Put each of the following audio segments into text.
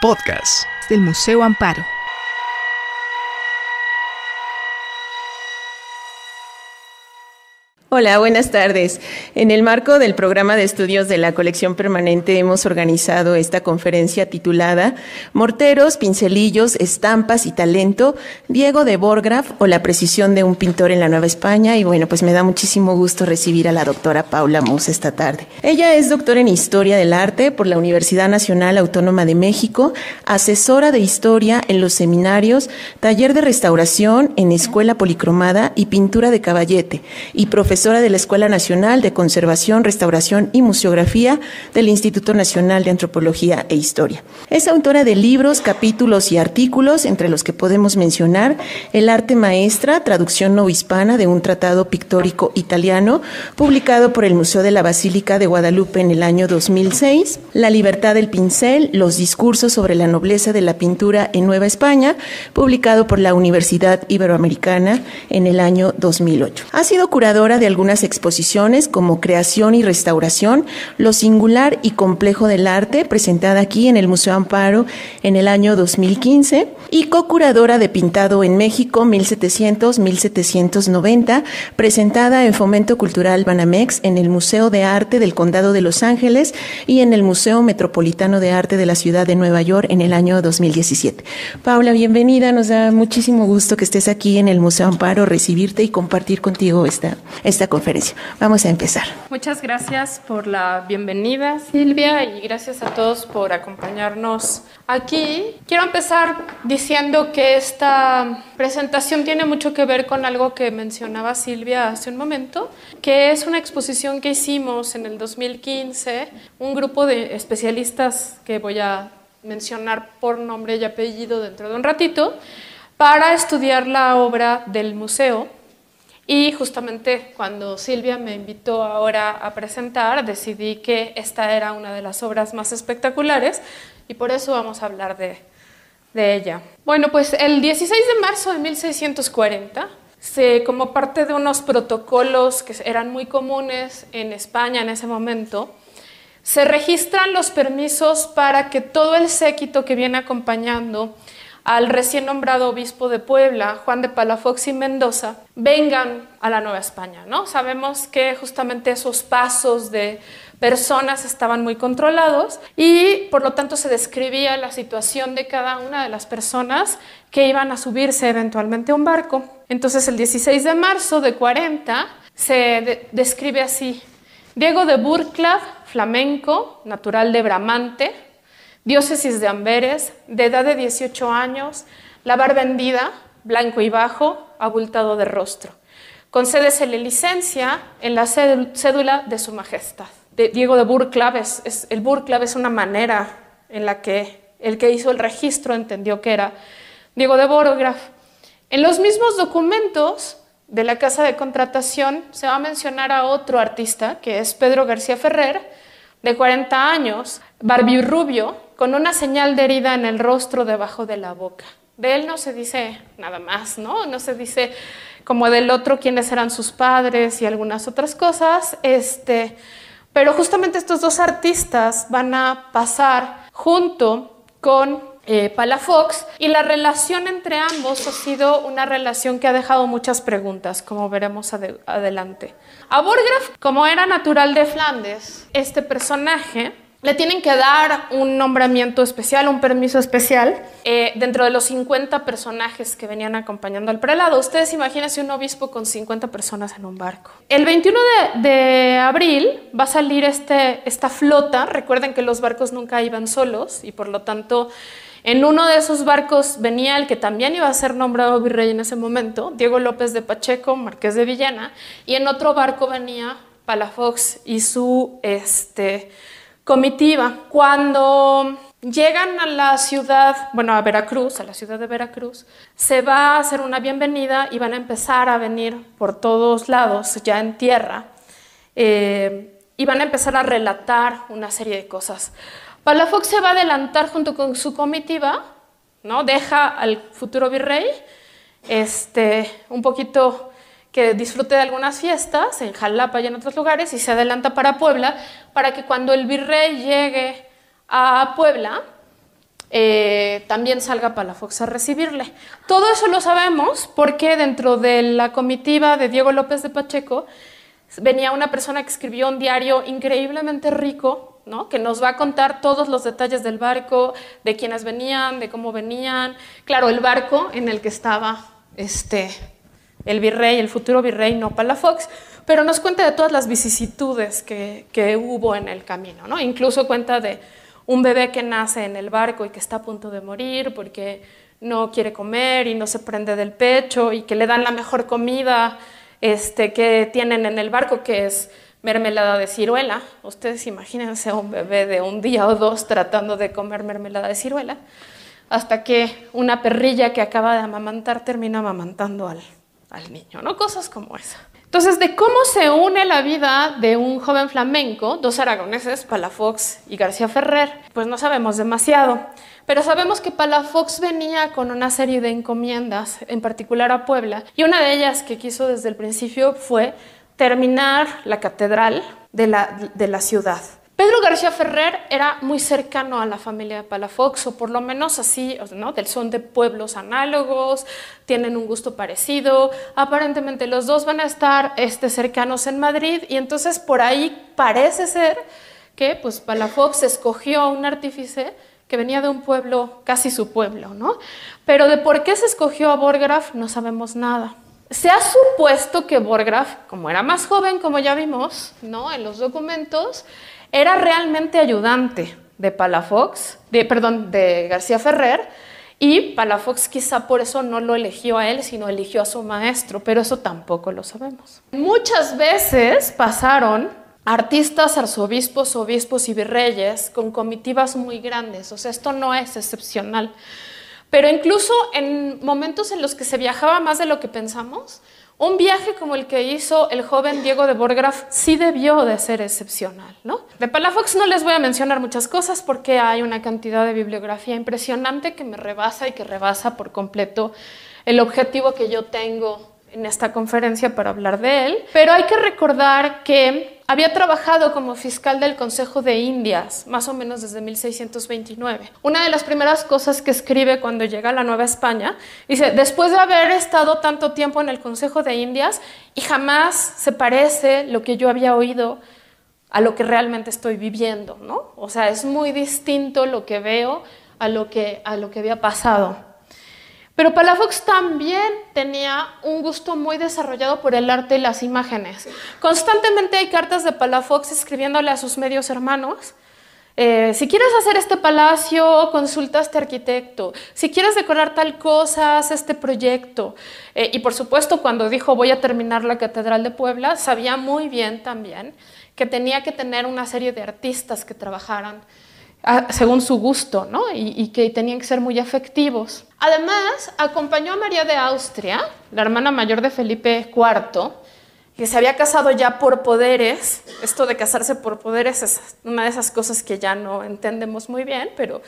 Podcast del Museo Amparo. Hola, buenas tardes. En el marco del programa de estudios de la colección permanente hemos organizado esta conferencia titulada Morteros, pincelillos, estampas y talento, Diego de Borgraf o la precisión de un pintor en la Nueva España. Y bueno, pues me da muchísimo gusto recibir a la doctora Paula Mus esta tarde. Ella es doctora en Historia del Arte por la Universidad Nacional Autónoma de México, asesora de Historia en los seminarios, taller de restauración en Escuela Policromada y Pintura de Caballete y profesora profesora de la Escuela Nacional de Conservación, Restauración y Museografía del Instituto Nacional de Antropología e Historia. Es autora de libros, capítulos y artículos, entre los que podemos mencionar El arte maestra, traducción no hispana de un tratado pictórico italiano, publicado por el Museo de la Basílica de Guadalupe en el año 2006, La libertad del pincel, los discursos sobre la nobleza de la pintura en Nueva España, publicado por la Universidad Iberoamericana en el año 2008. Ha sido curadora de algunas exposiciones como Creación y Restauración, Lo Singular y Complejo del Arte, presentada aquí en el Museo Amparo en el año 2015, y co-curadora de Pintado en México 1700-1790, presentada en Fomento Cultural Banamex en el Museo de Arte del Condado de Los Ángeles y en el Museo Metropolitano de Arte de la Ciudad de Nueva York en el año 2017. Paula, bienvenida, nos da muchísimo gusto que estés aquí en el Museo Amparo, recibirte y compartir contigo esta, esta conferencia. Vamos a empezar. Muchas gracias por la bienvenida, Silvia, y gracias a todos por acompañarnos aquí. Quiero empezar diciendo que esta presentación tiene mucho que ver con algo que mencionaba Silvia hace un momento, que es una exposición que hicimos en el 2015, un grupo de especialistas que voy a mencionar por nombre y apellido dentro de un ratito, para estudiar la obra del museo y justamente cuando Silvia me invitó ahora a presentar, decidí que esta era una de las obras más espectaculares y por eso vamos a hablar de, ella. Bueno, pues el 16 de marzo de 1640, se, como parte de unos protocolos que eran muy comunes en España en ese momento, se registran los permisos para que todo el séquito que viene acompañando al recién nombrado obispo de Puebla, Juan de Palafox y Mendoza, vengan a la Nueva España. ¿no? Sabemos que justamente esos pasos de personas estaban muy controlados y por lo tanto se describía la situación de cada una de las personas que iban a subirse eventualmente a un barco. Entonces el 16 de marzo de 40 se describe así. Diego de Burklav, flamenco, natural de Bramante, diócesis de Amberes, de edad de 18 años, la vendida, blanco y bajo, abultado de rostro. Concédesele licencia en la cédula de su majestad. De Diego de Burklav, es, el Burklav es una manera en la que el que hizo el registro entendió que era Diego de Borograf. En los mismos documentos de la casa de contratación se va a mencionar a otro artista, que es Pedro García Ferrer, de 40 años, barbirrubio, con una señal de herida en el rostro debajo de la boca. De él no se dice nada más, ¿no? No se dice como del otro quiénes eran sus padres y algunas otras cosas. Este, pero justamente estos dos artistas van a pasar junto con eh, Palafox y la relación entre ambos ha sido una relación que ha dejado muchas preguntas, como veremos adelante. A Borgraf, como era natural de Flandes, este personaje le tienen que dar un nombramiento especial, un permiso especial, eh, dentro de los 50 personajes que venían acompañando al prelado. Ustedes imagínense un obispo con 50 personas en un barco. El 21 de, abril va a salir este, esta flota. Recuerden que los barcos nunca iban solos y por lo tanto en uno de esos barcos venía el que también iba a ser nombrado virrey en ese momento, Diego López de Pacheco, marqués de Villena, y en otro barco venía Palafox y su... este, comitiva. Cuando llegan a la ciudad, bueno, a Veracruz, a la ciudad de Veracruz, se va a hacer una bienvenida y van a empezar a venir por todos lados, ya en tierra, eh, y van a empezar a relatar una serie de cosas. Palafox se va a adelantar junto con su comitiva, ¿no? Deja al futuro virrey este, un poquito que disfrute de algunas fiestas en Jalapa y en otros lugares y se adelanta para Puebla para que cuando el virrey llegue a Puebla eh, también salga Palafox a recibirle. Todo eso lo sabemos porque dentro de la comitiva de Diego López de Pacheco venía una persona que escribió un diario increíblemente rico, ¿no? que nos va a contar todos los detalles del barco, de quiénes venían, de cómo venían. Claro, el barco en el que estaba este, el virrey, el futuro virrey, no Palafox, pero nos cuenta de todas las vicisitudes que, que hubo en el camino. ¿no? Incluso cuenta de un bebé que nace en el barco y que está a punto de morir porque no quiere comer y no se prende del pecho y que le dan la mejor comida este, que tienen en el barco, que es mermelada de ciruela. Ustedes imagínense un bebé de un día o dos tratando de comer mermelada de ciruela, hasta que una perrilla que acaba de amamantar termina amamantando al, al niño, ¿no? Cosas como esa. Entonces, de cómo se une la vida de un joven flamenco, dos aragoneses, Palafox y García Ferrer, pues no sabemos demasiado. Pero sabemos que Palafox venía con una serie de encomiendas, en particular a Puebla, y una de ellas que quiso desde el principio fue terminar la catedral de la, de la ciudad. Pedro García Ferrer era muy cercano a la familia de Palafox, o por lo menos así, ¿no? Son de pueblos análogos, tienen un gusto parecido. Aparentemente los dos van a estar este, cercanos en Madrid y entonces por ahí parece ser que pues, Palafox escogió a un artífice que venía de un pueblo, casi su pueblo, ¿no? Pero de por qué se escogió a Borgraf no sabemos nada. Se ha supuesto que Borgraf, como era más joven, como ya vimos, ¿no? En los documentos, era realmente ayudante de Palafox, de, perdón, de García Ferrer, y Palafox quizá por eso no lo eligió a él, sino eligió a su maestro, pero eso tampoco lo sabemos. Muchas veces pasaron artistas, arzobispos, obispos y virreyes con comitivas muy grandes, o sea, esto no es excepcional. Pero incluso en momentos en los que se viajaba más de lo que pensamos, un viaje como el que hizo el joven Diego de Borgraf sí debió de ser excepcional, ¿no? De Palafox no les voy a mencionar muchas cosas porque hay una cantidad de bibliografía impresionante que me rebasa y que rebasa por completo el objetivo que yo tengo en esta conferencia para hablar de él, pero hay que recordar que había trabajado como fiscal del Consejo de Indias, más o menos desde 1629. Una de las primeras cosas que escribe cuando llega a la Nueva España, dice, después de haber estado tanto tiempo en el Consejo de Indias y jamás se parece lo que yo había oído a lo que realmente estoy viviendo, ¿no? O sea, es muy distinto lo que veo a lo que, a lo que había pasado. Pero Palafox también tenía un gusto muy desarrollado por el arte y las imágenes. Constantemente hay cartas de Palafox escribiéndole a sus medios hermanos. Eh, si quieres hacer este palacio, consulta a este arquitecto. Si quieres decorar tal cosa, haz este proyecto. Eh, y por supuesto, cuando dijo voy a terminar la Catedral de Puebla, sabía muy bien también que tenía que tener una serie de artistas que trabajaran según su gusto, ¿no? Y, que tenían que ser muy efectivos. Además, acompañó a María de Austria, la hermana mayor de Felipe IV, que se había casado ya por poderes. Esto de casarse por poderes es una de esas cosas que ya no entendemos muy bien, pero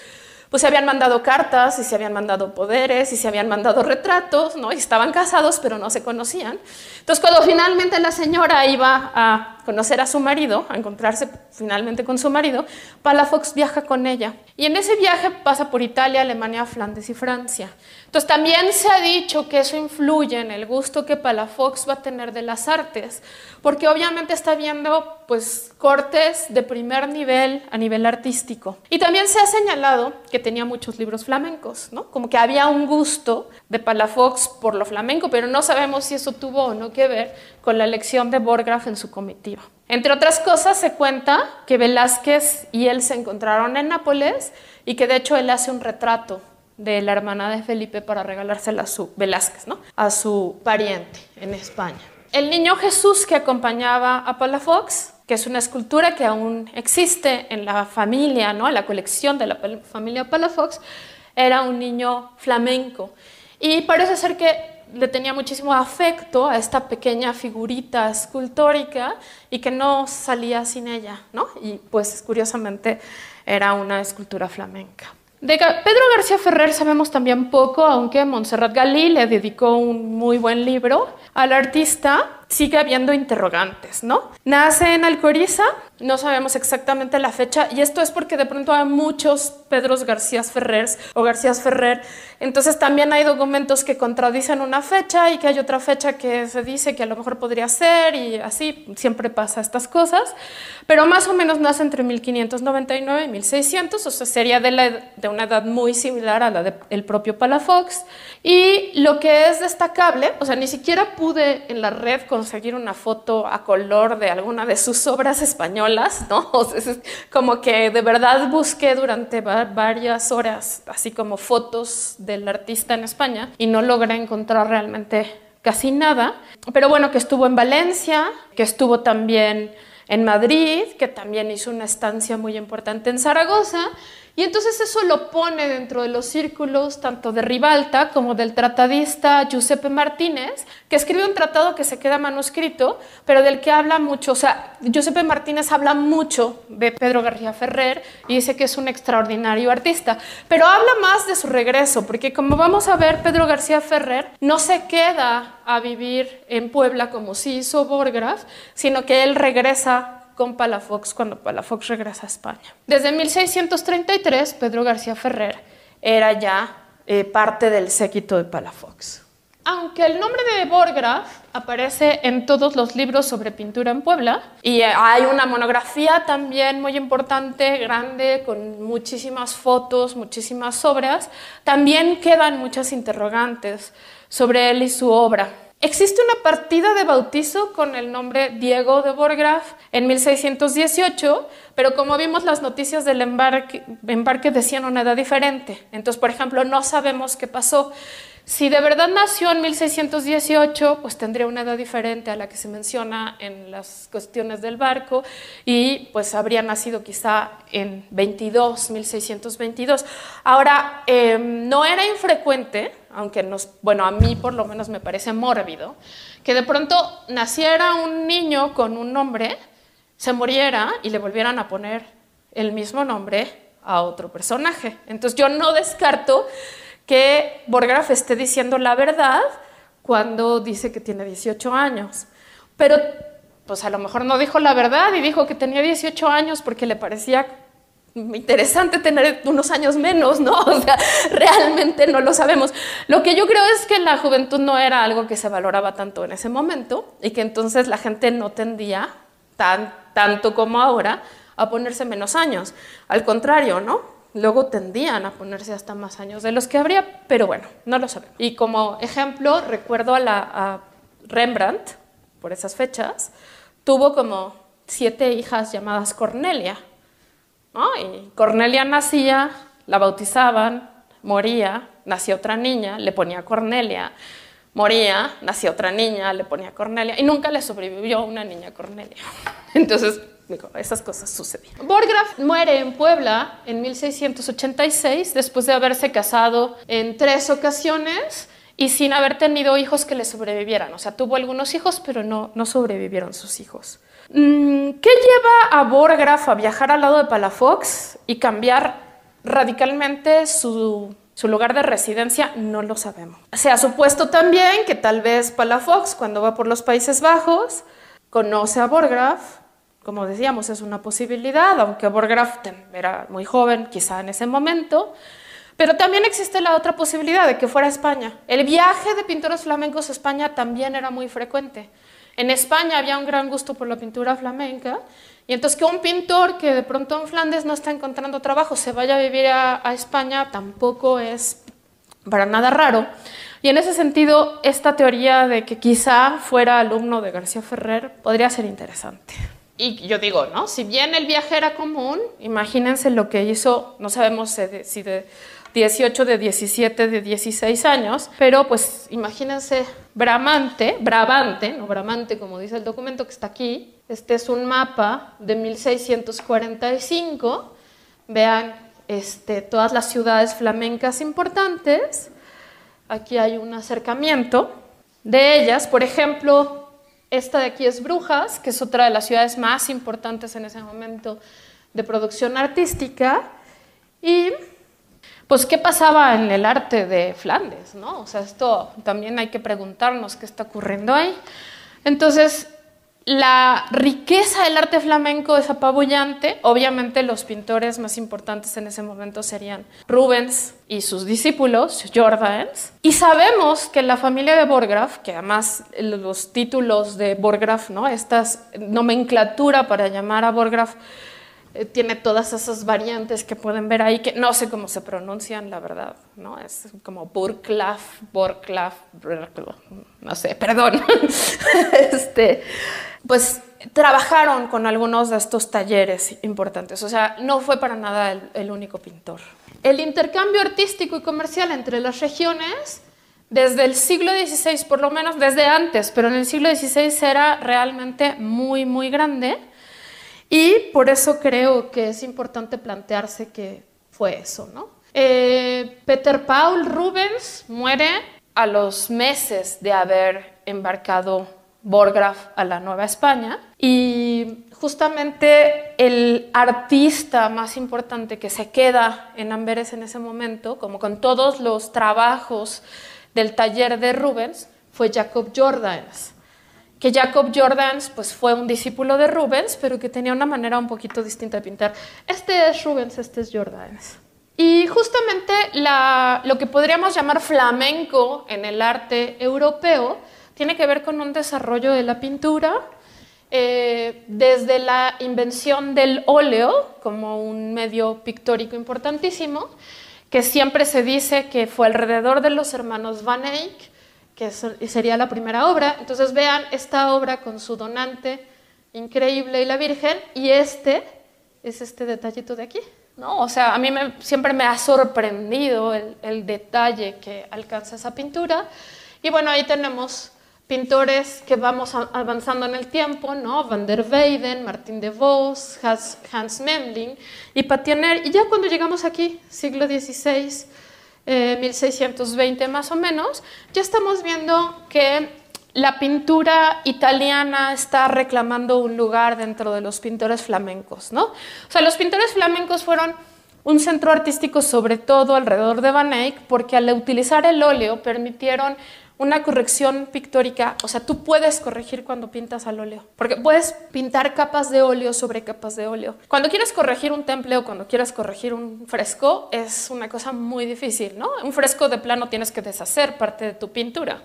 pues se habían mandado cartas y se habían mandado poderes y se habían mandado retratos, ¿no? Y estaban casados, pero no se conocían. Entonces, cuando finalmente la señora iba a conocer a su marido, a encontrarse finalmente con su marido, Palafox viaja con ella. Y en ese viaje pasa por Italia, Alemania, Flandes y Francia. Entonces también se ha dicho que eso influye en el gusto que Palafox va a tener de las artes, porque obviamente está viendo pues cortes de primer nivel a nivel artístico. Y también se ha señalado que tenía muchos libros flamencos, ¿no? Como que había un gusto de Palafox por lo flamenco, pero no sabemos si eso tuvo o no que ver con la elección de Borgraf en su comitiva. Entre otras cosas, se cuenta que Velázquez y él se encontraron en Nápoles y que de hecho él hace un retrato de la hermana de Felipe para regalársela a su Velázquez, ¿no? a su pariente en España. El niño Jesús que acompañaba a Palafox, que es una escultura que aún existe en la familia, ¿no? la colección de la familia Palafox, era un niño flamenco. Y parece ser que le tenía muchísimo afecto a esta pequeña figurita escultórica y que no salía sin ella, ¿no? Y pues curiosamente era una escultura flamenca. De Pedro García Ferrer sabemos también poco, aunque Montserrat Galí le dedicó un muy buen libro. Al artista sigue habiendo interrogantes, ¿no? Nace en Alcoriza no sabemos exactamente la fecha y esto es porque de pronto hay muchos Pedros García Ferrer o García Ferrer, entonces también hay documentos que contradicen una fecha y que hay otra fecha que se dice que a lo mejor podría ser y así siempre pasa estas cosas, pero más o menos nace entre 1599 y 1600, o sea, sería de, de una edad muy similar a la del propio Palafox. Y lo que es destacable, o sea, ni siquiera pude en la red conseguir una foto a color de alguna de sus obras españolas, ¿no? O sea, como que de verdad busqué durante varias horas, así como fotos del artista en España, y no logré encontrar realmente casi nada. Pero bueno, que estuvo en Valencia, que estuvo también en Madrid, que también hizo una estancia muy importante en Zaragoza, y entonces eso lo pone dentro de los círculos tanto de Ribalta como del tratadista Giuseppe Martínez, que escribe un tratado que se queda manuscrito, pero del que habla mucho. O sea, Giuseppe Martínez habla mucho de Pedro García Ferrer y dice que es un extraordinario artista, pero habla más de su regreso, porque como vamos a ver, Pedro García Ferrer no se queda a vivir en Puebla como sí hizo Borgraf, sino que él regresa con Palafox cuando Palafox regresa a España. Desde 1633, Pedro García Ferrer era ya eh, parte del séquito de Palafox. Aunque el nombre de Borgraf aparece en todos los libros sobre pintura en Puebla y hay una monografía también muy importante, grande, con muchísimas fotos, muchísimas obras, también quedan muchas interrogantes sobre él y su obra. Existe una partida de bautizo con el nombre Diego de Borgraf en 1618, pero como vimos las noticias del embarque, embarque decían una edad diferente. Entonces, por ejemplo, no sabemos qué pasó. Si de verdad nació en 1618, pues tendría una edad diferente a la que se menciona en las cuestiones del barco y pues habría nacido quizá en 22, 1622. Ahora, em, no era infrecuente, aunque nos, bueno, a mí por lo menos me parece mórbido, que de pronto naciera un niño con un nombre, se muriera y le volvieran a poner el mismo nombre a otro personaje. Entonces yo no descarto que Borgraf esté diciendo la verdad cuando dice que tiene 18 años. Pero pues a lo mejor no dijo la verdad y dijo que tenía 18 años porque le parecía interesante tener unos años menos, ¿no? O sea, realmente no lo sabemos. Lo que yo creo es que la juventud no era algo que se valoraba tanto en ese momento y que entonces la gente no tendía tan, tanto como ahora a ponerse menos años. Al contrario, ¿no? luego tendían a ponerse hasta más años de los que habría, pero bueno, no lo sabemos. Y como ejemplo, recuerdo a, la, Rembrandt, por esas fechas, tuvo como siete hijas llamadas Cornelia. Y Cornelia nacía, la bautizaban, moría, nacía otra niña, le ponía Cornelia, moría, nacía otra niña, le ponía Cornelia, y nunca le sobrevivió una niña Cornelia. Entonces, esas cosas sucedieron. Borgraf muere en Puebla en 1686 después de haberse casado en tres ocasiones y sin haber tenido hijos que le sobrevivieran. O sea, tuvo algunos hijos, pero no, no sobrevivieron sus hijos. Mm, ¿Qué lleva a Borgraf a viajar al lado de Palafox y cambiar radicalmente su, lugar de residencia? No lo sabemos. Se ha supuesto también que tal vez Palafox, cuando va por los Países Bajos, conoce a Borgraf como decíamos, es una posibilidad, aunque Borgraf era muy joven, quizá en ese momento. Pero también existe la otra posibilidad de que fuera a España. El viaje de pintores flamencos a España también era muy frecuente. En España había un gran gusto por la pintura flamenca y entonces que un pintor que de pronto en Flandes no está encontrando trabajo se vaya a vivir a, a España tampoco es para nada raro. Y en ese sentido, esta teoría de que quizá fuera alumno de García Ferrer podría ser interesante. Y yo digo, ¿no? Si bien el viaje era común, imagínense lo que hizo, no sabemos si de 18, de 17, de 16 años, pero pues imagínense Bramante, Brabante, no Bramante como dice el documento que está aquí, este es un mapa de 1645, vean este, todas las ciudades flamencas importantes, aquí hay un acercamiento de ellas, por ejemplo, esta de aquí es Brujas, que es otra de las ciudades más importantes en ese momento de producción artística. Y pues, ¿qué pasaba en el arte de Flandes? ¿no? O sea, esto también hay que preguntarnos qué está ocurriendo ahí. Entonces, la riqueza del arte flamenco es apabullante. Obviamente los pintores más importantes en ese momento serían Rubens y sus discípulos, Jordans. Y sabemos que la familia de Borgraf, que además los títulos de Borgraf, ¿no? esta nomenclatura para llamar a Borgraf, eh, tiene todas esas variantes que pueden ver ahí, que no sé cómo se pronuncian, la verdad, ¿no? Es como Burklaf, Borklaf, no sé, perdón. este, pues trabajaron con algunos de estos talleres importantes, o sea, no fue para nada el, único pintor. El intercambio artístico y comercial entre las regiones, desde el siglo XVI, por lo menos desde antes, pero en el siglo XVI era realmente muy, muy grande. Y por eso creo que es importante plantearse que fue eso, ¿no? Eh, Peter Paul Rubens muere a los meses de haber embarcado Borgraf a la Nueva España y justamente el artista más importante que se queda en Amberes en ese momento, como con todos los trabajos del taller de Rubens, fue Jacob Jordans. Que Jacob Jordans pues, fue un discípulo de Rubens, pero que tenía una manera un poquito distinta de pintar. Este es Rubens, este es Jordans. Y justamente lo que podríamos llamar flamenco en el arte europeo, tiene que ver con un desarrollo de la pintura, eh, desde la invención del óleo como un medio pictórico importantísimo, que siempre se dice que fue alrededor de los hermanos Van Eyck, que sería la primera obra. Entonces vean esta obra con su donante increíble y la Virgen, y este es este detallito de aquí. ¿no? O sea, a mí siempre me ha sorprendido el, el detalle que alcanza esa pintura. Y bueno, ahí tenemos pintores que vamos avanzando en el tiempo, ¿no? Van der Weyden, Martín de Vos, Hans Memling y Patiner. Y ya cuando llegamos aquí, siglo XVI, 1620 eh, más o menos, ya estamos viendo que la pintura italiana está reclamando un lugar dentro de los pintores flamencos, ¿no? O sea, los pintores flamencos fueron un centro artístico sobre todo alrededor de Van Eyck porque al utilizar el óleo permitieron una corrección pictórica, o sea, tú puedes corregir cuando pintas al óleo, porque puedes pintar capas de óleo sobre capas de óleo. Cuando quieres corregir un temple o cuando quieres corregir un fresco, es una cosa muy difícil, ¿no? Un fresco de plano tienes que deshacer parte de tu pintura.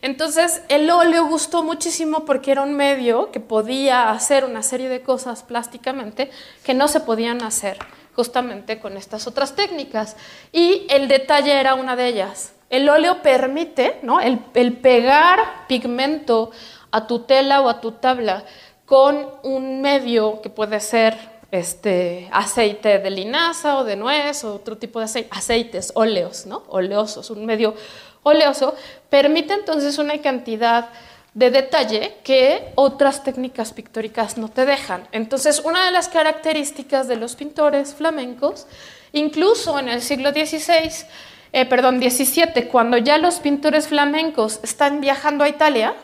Entonces, el óleo gustó muchísimo porque era un medio que podía hacer una serie de cosas plásticamente que no se podían hacer justamente con estas otras técnicas. Y el detalle era una de ellas. El óleo permite ¿no? el, pegar pigmento a tu tela o a tu tabla con un medio que puede ser este, aceite de linaza o de nuez o otro tipo de aceites, óleos, ¿no? oleosos, un medio oleoso, permite entonces una cantidad de detalle que otras técnicas pictóricas no te dejan. Entonces, una de las características de los pintores flamencos, incluso en el siglo XVI, eh, perdón, 17, cuando ya los pintores flamencos están viajando a Italia,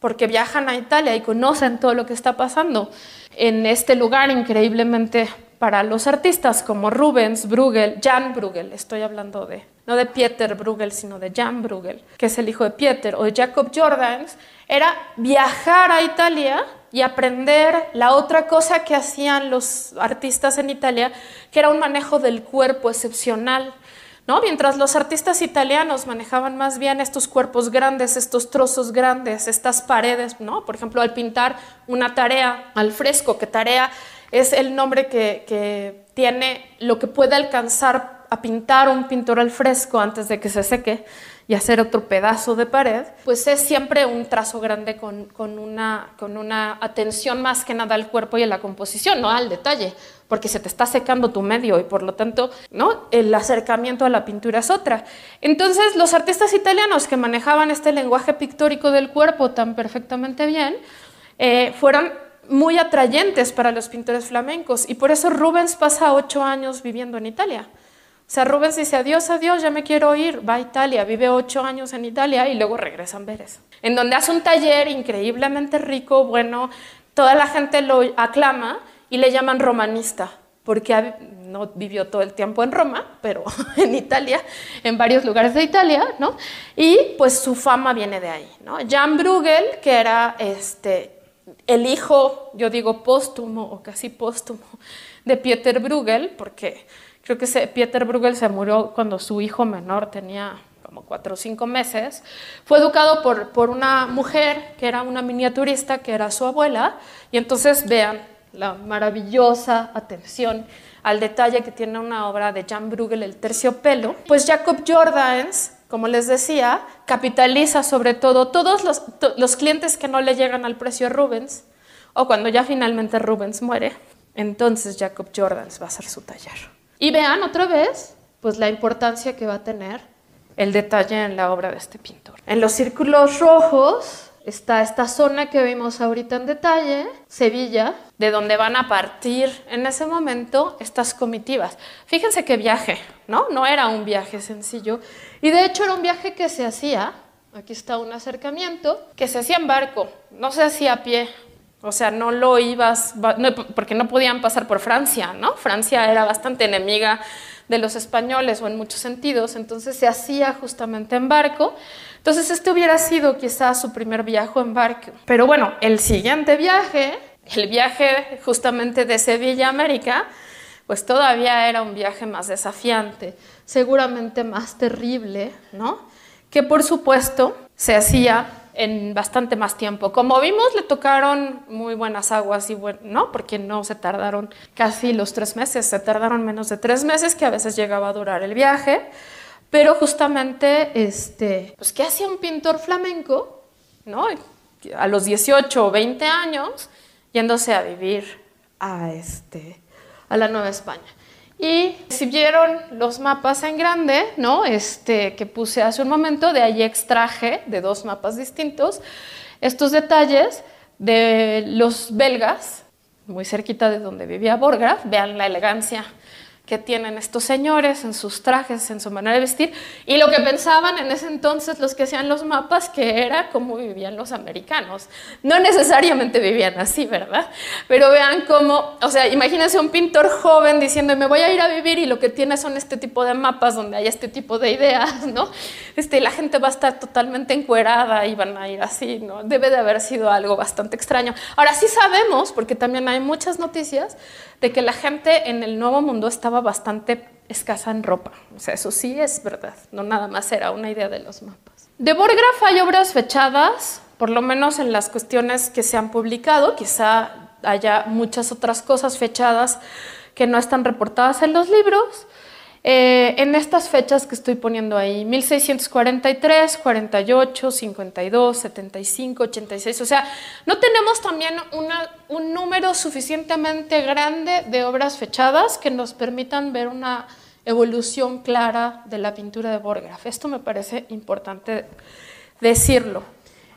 porque viajan a Italia y conocen todo lo que está pasando en este lugar increíblemente para los artistas como Rubens, Bruegel, Jan Bruegel, estoy hablando de, no de Pieter Bruegel, sino de Jan Bruegel, que es el hijo de Pieter, o de Jacob Jordans, era viajar a Italia y aprender la otra cosa que hacían los artistas en Italia, que era un manejo del cuerpo excepcional. Mientras los artistas italianos manejaban más bien estos cuerpos grandes, estos trozos grandes, estas paredes, ¿no? Por ejemplo, al pintar una tarea al fresco, que tarea es el nombre que, tiene lo que puede alcanzar a pintar un pintor al fresco antes de que se seque y hacer otro pedazo de pared, pues es siempre un trazo grande con, una, con una atención más que nada al cuerpo y a la composición, no al detalle, porque se te está secando tu medio y por lo tanto ¿no? el acercamiento a la pintura es otra. Entonces los artistas italianos que manejaban este lenguaje pictórico del cuerpo tan perfectamente bien, eh, fueron muy atrayentes para los pintores flamencos y por eso Rubens pasa ocho años viviendo en Italia. O sea, Rubens dice, adiós, adiós, ya me quiero ir, va a Italia, vive ocho años en Italia y luego regresa a Amberes, en donde hace un taller increíblemente rico, bueno, toda la gente lo aclama y le llaman romanista, porque no vivió todo el tiempo en Roma, pero en Italia, en varios lugares de Italia, ¿no? Y pues su fama viene de ahí, ¿no? Jan Bruegel, que era este, el hijo, yo digo póstumo o casi póstumo, de Pieter Bruegel, porque creo que Pieter Bruegel se murió cuando su hijo menor tenía como cuatro o cinco meses, fue educado por, por una mujer que era una miniaturista, que era su abuela, y entonces vean la maravillosa atención al detalle que tiene una obra de Jan Bruegel, El terciopelo, pues Jacob Jordans, como les decía, capitaliza sobre todo todos los, los clientes que no le llegan al precio Rubens, o cuando ya finalmente Rubens muere, entonces Jacob Jordans va a ser su taller. Y vean otra vez, pues la importancia que va a tener el detalle en la obra de este pintor. En los círculos rojos está esta zona que vimos ahorita en detalle, Sevilla, de donde van a partir en ese momento estas comitivas. Fíjense qué viaje, ¿no? No era un viaje sencillo. Y de hecho era un viaje que se hacía, aquí está un acercamiento, que se hacía en barco, no se hacía a pie. O sea, no lo ibas, porque no podían pasar por Francia, ¿no? Francia era bastante enemiga de los españoles o en muchos sentidos, entonces se hacía justamente en barco. Entonces este hubiera sido quizás su primer viaje en barco. Pero bueno, el siguiente viaje, el viaje justamente de Sevilla a América, pues todavía era un viaje más desafiante, seguramente más terrible, ¿no? Que por supuesto se hacía en bastante más tiempo. Como vimos, le tocaron muy buenas aguas y bueno, ¿no? Porque no se tardaron casi los tres meses, se tardaron menos de tres meses, que a veces llegaba a durar el viaje. Pero justamente, este, pues, ¿qué hacía un pintor flamenco, ¿no? A los 18 o 20 años, yéndose a vivir a, este, a la Nueva España. Y si vieron los mapas en grande, ¿no? Este, que puse hace un momento, de ahí extraje de dos mapas distintos estos detalles de los belgas, muy cerquita de donde vivía Borgraf. Vean la elegancia que tienen estos señores en sus trajes, en su manera de vestir, y lo que pensaban en ese entonces los que hacían los mapas, que era cómo vivían los americanos. No necesariamente vivían así, ¿verdad? Pero vean cómo, o sea, imagínense un pintor joven diciendo, me voy a ir a vivir y lo que tiene son este tipo de mapas donde hay este tipo de ideas, ¿no? Este, la gente va a estar totalmente encuerada y van a ir así, ¿no? Debe de haber sido algo bastante extraño. Ahora sí sabemos, porque también hay muchas noticias, de que la gente en el Nuevo Mundo estaba bastante escasa en ropa. O sea, eso sí es verdad, no nada más era una idea de los mapas. De Borgraf hay obras fechadas, por lo menos en las cuestiones que se han publicado, quizá haya muchas otras cosas fechadas que no están reportadas en los libros, eh, en estas fechas que estoy poniendo ahí, 1643, 48, 52, 75, 86, o sea, no tenemos también un número suficientemente grande de obras fechadas que nos permitan ver una evolución clara de la pintura de Borgraf. Esto me parece importante decirlo.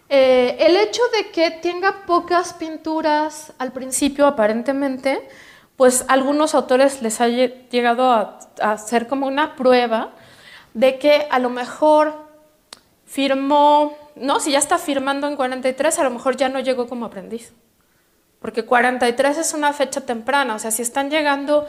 Eh, el hecho de que tenga pocas pinturas al principio, aparentemente, pues algunos autores les ha llegado a, hacer como una prueba de que a lo mejor firmó, no, si ya está firmando en 43, a lo mejor ya no llegó como aprendiz. Porque 43 es una fecha temprana, o sea, si están llegando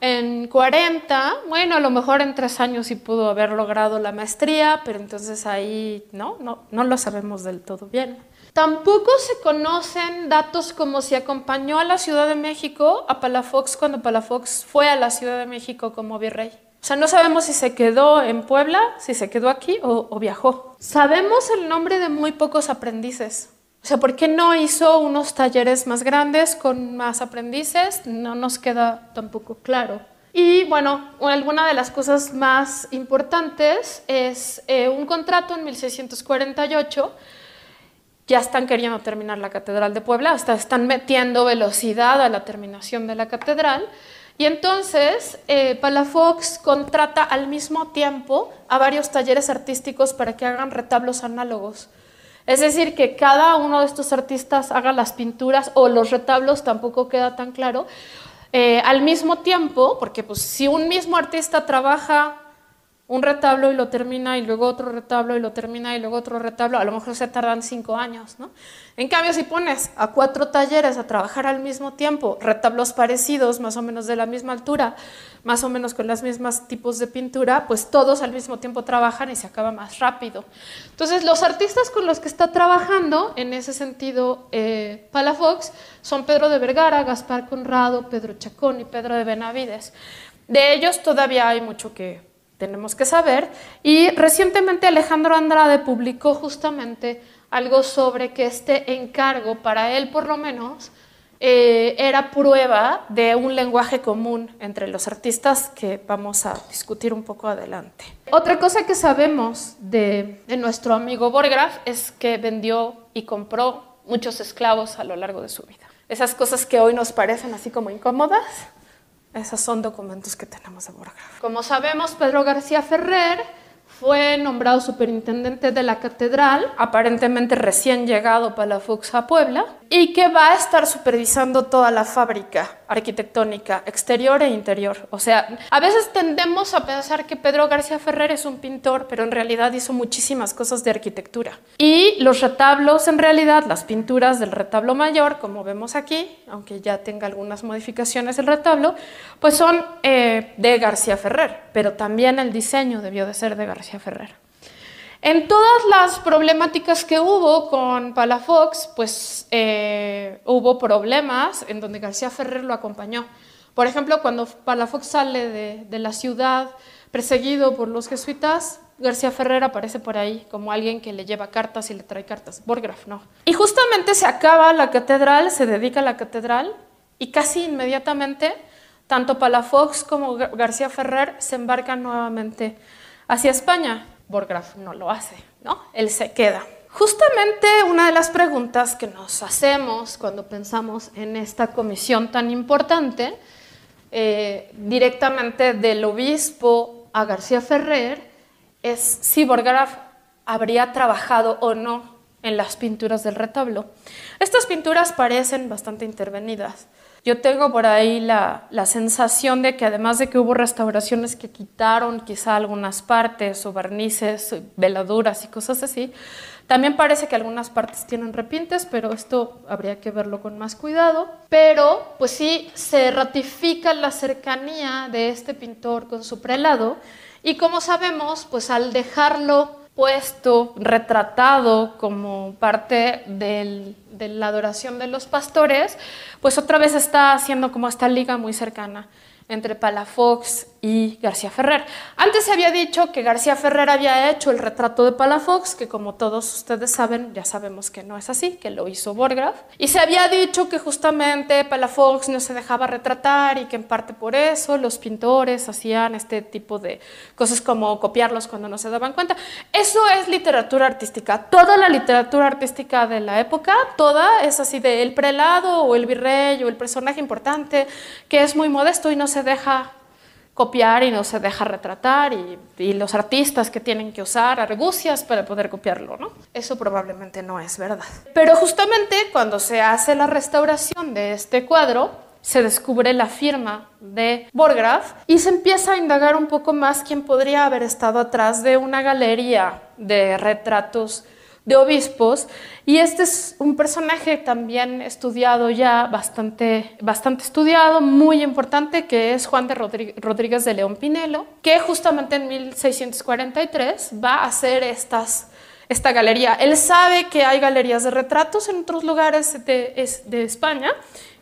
en 40, bueno, a lo mejor en tres años sí pudo haber logrado la maestría, pero entonces ahí no, no, no lo sabemos del todo bien. Tampoco se conocen datos como si acompañó a la Ciudad de México a Palafox cuando Palafox fue a la Ciudad de México como virrey. O sea, no sabemos si se quedó en Puebla, si se quedó aquí o, viajó. Sabemos el nombre de muy pocos aprendices. O sea, ¿por qué no hizo unos talleres más grandes con más aprendices? No nos queda tampoco claro. Y bueno, alguna de las cosas más importantes es eh, un contrato en 1648 ya están queriendo terminar la Catedral de Puebla, hasta están metiendo velocidad a la terminación de la catedral. Y entonces eh, Palafox contrata al mismo tiempo a varios talleres artísticos para que hagan retablos análogos. Es decir, que cada uno de estos artistas haga las pinturas o los retablos, tampoco queda tan claro, eh, al mismo tiempo, porque pues, si un mismo artista trabaja un retablo y lo termina y luego otro retablo y lo termina y luego otro retablo, a lo mejor se tardan cinco años, ¿no? En cambio, si pones a cuatro talleres a trabajar al mismo tiempo, retablos parecidos, más o menos de la misma altura, más o menos con los mismos tipos de pintura, pues todos al mismo tiempo trabajan y se acaba más rápido. Entonces, los artistas con los que está trabajando, en ese sentido, eh, Palafox, son Pedro de Vergara, Gaspar Conrado, Pedro Chacón y Pedro de Benavides. De ellos todavía hay mucho que tenemos que saber. Y recientemente Alejandro Andrade publicó justamente algo sobre que este encargo, para él por lo menos, eh, era prueba de un lenguaje común entre los artistas que vamos a discutir un poco adelante. Otra cosa que sabemos de, de nuestro amigo Borgraf es que vendió y compró muchos esclavos a lo largo de su vida. Esas cosas que hoy nos parecen así como incómodas, esos son documentos que tenemos de Borgraf. Como sabemos, Pedro García Ferrer fue nombrado superintendente de la catedral, aparentemente recién llegado para la Fux a Puebla, y que va a estar supervisando toda la fábrica arquitectónica, exterior e interior. O sea, a veces tendemos a pensar que Pedro García Ferrer es un pintor, pero en realidad hizo muchísimas cosas de arquitectura. Y los retablos, en realidad, las pinturas del retablo mayor, como vemos aquí, aunque ya tenga algunas modificaciones el retablo, pues son eh, de García Ferrer, pero también el diseño debió de ser de García Ferrer. En todas las problemáticas que hubo con Palafox, pues eh, hubo problemas en donde García Ferrer lo acompañó. Por ejemplo, cuando Palafox sale de, la ciudad perseguido por los jesuitas, García Ferrer aparece por ahí como alguien que le lleva cartas y le trae cartas. Borgraf no. Y justamente se acaba la catedral, se dedica a la catedral y casi inmediatamente tanto Palafox como García Ferrer se embarcan nuevamente hacia España. Borgraf no lo hace, ¿no? Él se queda. Justamente una de las preguntas que nos hacemos cuando pensamos en esta comisión tan importante, eh, directamente del obispo a García Ferrer, es si Borgraf habría trabajado o no en las pinturas del retablo. Estas pinturas parecen bastante intervenidas. Yo tengo por ahí la, sensación de que además de que hubo restauraciones que quitaron quizá algunas partes o barnices, veladuras y cosas así, también parece que algunas partes tienen repintes, pero esto habría que verlo con más cuidado. Pero pues sí se ratifica la cercanía de este pintor con su prelado y como sabemos, pues al dejarlo puesto, retratado como parte de la adoración de los pastores, pues otra vez está haciendo como esta liga muy cercana entre Palafox y García Ferrer. Antes se había dicho que García Ferrer había hecho el retrato de Palafox, que como todos ustedes saben, ya sabemos que no es así, que lo hizo Borgraf. Y se había dicho que justamente Palafox no se dejaba retratar y que en parte por eso los pintores hacían este tipo de cosas como copiarlos cuando no se daban cuenta. Eso es literatura artística. Toda la literatura artística de la época, toda es así de el prelado o el virrey o el personaje importante que es muy modesto y no se deja copiar y no se deja retratar y, los artistas que tienen que usar argucias para poder copiarlo, ¿no? Eso probablemente no es verdad. Pero justamente cuando se hace la restauración de este cuadro, se descubre la firma de Borgraf y se empieza a indagar un poco más quién podría haber estado atrás de una galería de retratos de obispos y este es un personaje también estudiado ya, bastante, bastante estudiado, muy importante, que es Juan de Rodríguez de León Pinelo, que justamente en 1643 va a hacer estas, esta galería. Él sabe que hay galerías de retratos en otros lugares de, de España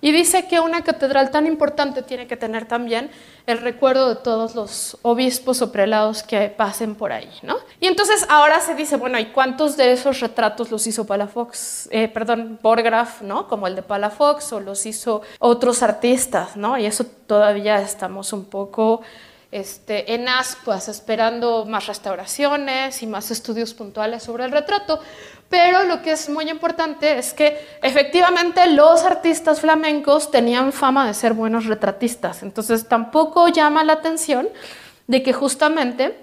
y dice que una catedral tan importante tiene que tener también el recuerdo de todos los obispos o prelados que pasen por ahí, ¿no? Y entonces ahora se dice, bueno, ¿y cuántos de esos retratos los hizo Palafox? Eh, perdón, Borgraf, ¿no? Como el de Palafox o los hizo otros artistas, ¿no? Y eso todavía estamos un poco este, en ascuas, esperando más restauraciones y más estudios puntuales sobre el retrato. Pero lo que es muy importante es que efectivamente los artistas flamencos tenían fama de ser buenos retratistas. Entonces tampoco llama la atención de que justamente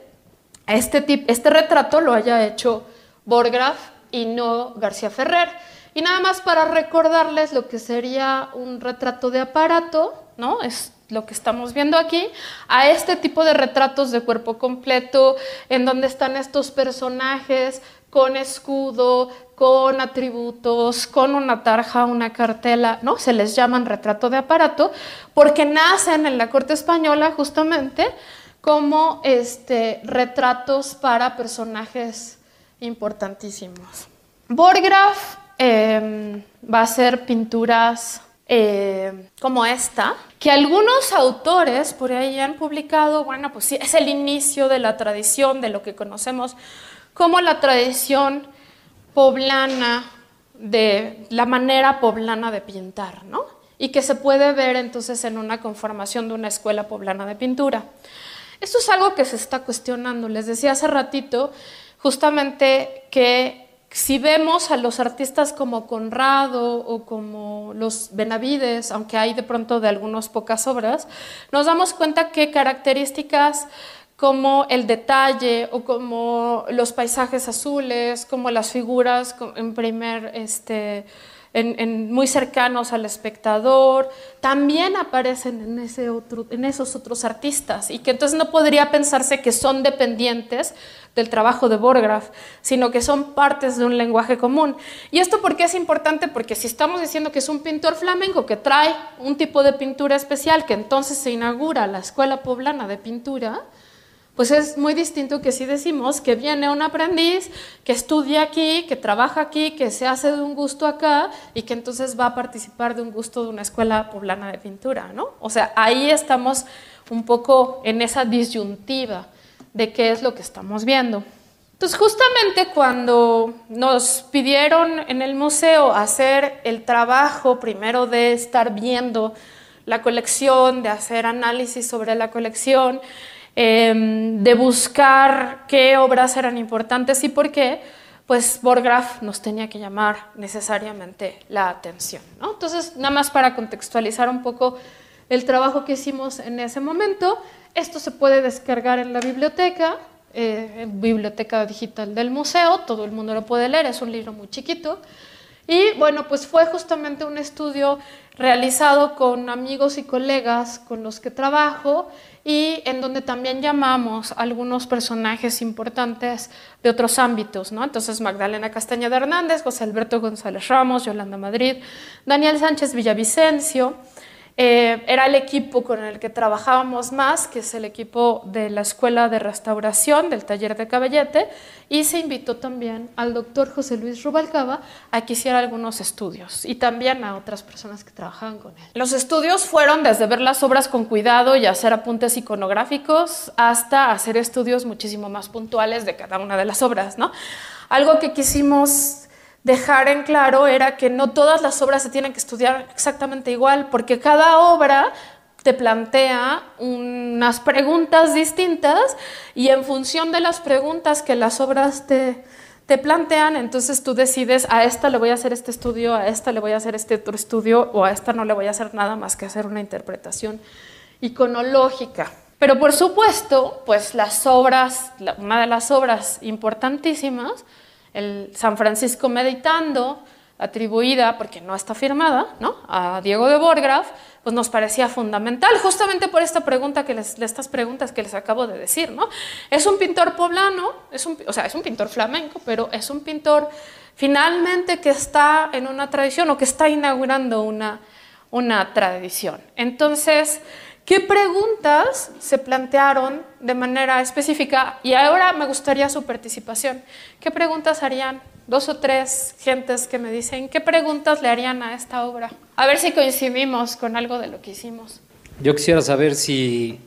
este, este retrato lo haya hecho Borgraf y no García Ferrer. Y nada más para recordarles lo que sería un retrato de aparato, ¿no? Es lo que estamos viendo aquí, a este tipo de retratos de cuerpo completo, en donde están estos personajes con escudo, con atributos, con una tarja, una cartela, ¿no? Se les llaman retrato de aparato, porque nacen en la corte española justamente como este, retratos para personajes importantísimos. Borgraf em, va a hacer pinturas em, como esta, que algunos autores por ahí han publicado, bueno, pues sí, es el inicio de la tradición, de lo que conocemos como la tradición poblana, de la manera poblana de pintar, ¿no? Y que se puede ver entonces en una conformación de una escuela poblana de pintura. Esto es algo que se está cuestionando. Les decía hace ratito justamente que si vemos a los artistas como Conrado o como los Benavides, aunque hay de pronto de algunas pocas obras, nos damos cuenta que características como el detalle o como los paisajes azules, como las figuras en primer, este, en, muy cercanos al espectador, también aparecen en, ese otro, en esos otros artistas y que entonces no podría pensarse que son dependientes del trabajo de Borgraf, sino que son partes de un lenguaje común. ¿Y esto por qué es importante? Porque si estamos diciendo que es un pintor flamenco que trae un tipo de pintura especial, que entonces se inaugura la Escuela Poblana de Pintura, pues es muy distinto que si decimos que viene un aprendiz, que estudia aquí, que trabaja aquí, que se hace de un gusto acá y que entonces va a participar de un gusto de una escuela poblana de pintura, ¿no? O sea, ahí estamos un poco en esa disyuntiva de qué es lo que estamos viendo. Entonces, justamente cuando nos pidieron en el museo hacer el trabajo primero de estar viendo la colección, de hacer análisis sobre la colección, Em, de buscar qué obras eran importantes y por qué, pues Borgraf nos tenía que llamar necesariamente la atención. Entonces, nada más para contextualizar un poco el trabajo que hicimos en ese momento, esto se puede descargar en la biblioteca, eh, biblioteca digital del museo, todo el mundo lo puede leer, es un libro muy chiquito. Y bueno, pues fue justamente un estudio realizado con amigos y colegas con los que trabajo y en donde también llamamos a algunos personajes importantes de otros ámbitos, ¿no? Entonces Magdalena Castañeda Hernández, José Alberto González Ramos, Yolanda Madrid, Daniel Sánchez Villavicencio, eh, era el equipo con el que trabajábamos más, que es el equipo de la Escuela de Restauración del Taller de Caballete, y se invitó también al doctor José Luis Rubalcaba a que hiciera algunos estudios y también a otras personas que trabajaban con él. Los estudios fueron desde ver las obras con cuidado y hacer apuntes iconográficos hasta hacer estudios muchísimo más puntuales de cada una de las obras, ¿no? Algo que quisimos dejar en claro era que no todas las obras se tienen que estudiar exactamente igual, porque cada obra te plantea unas preguntas distintas y en función de las preguntas que las obras te, te plantean, entonces tú decides a esta le voy a hacer este estudio, a esta le voy a hacer este otro estudio o a esta no le voy a hacer nada más que hacer una interpretación iconológica. Pero por supuesto, pues las obras, una de las obras importantísimas el San Francisco Meditando, atribuida, porque no está firmada, ¿no? a Diego de Borgraf, pues nos parecía fundamental, justamente por esta pregunta que les, estas preguntas que les acabo de decir. ¿no? Es un pintor poblano, es un, o sea, es un pintor flamenco, pero es un pintor finalmente que está en una tradición o que está inaugurando una, una tradición. Entonces, ¿Qué preguntas se plantearon de manera específica? Y ahora me gustaría su participación. ¿Qué preguntas harían dos o tres gentes que me dicen qué preguntas le harían a esta obra? A ver si coincidimos con algo de lo que hicimos. Yo quisiera saber si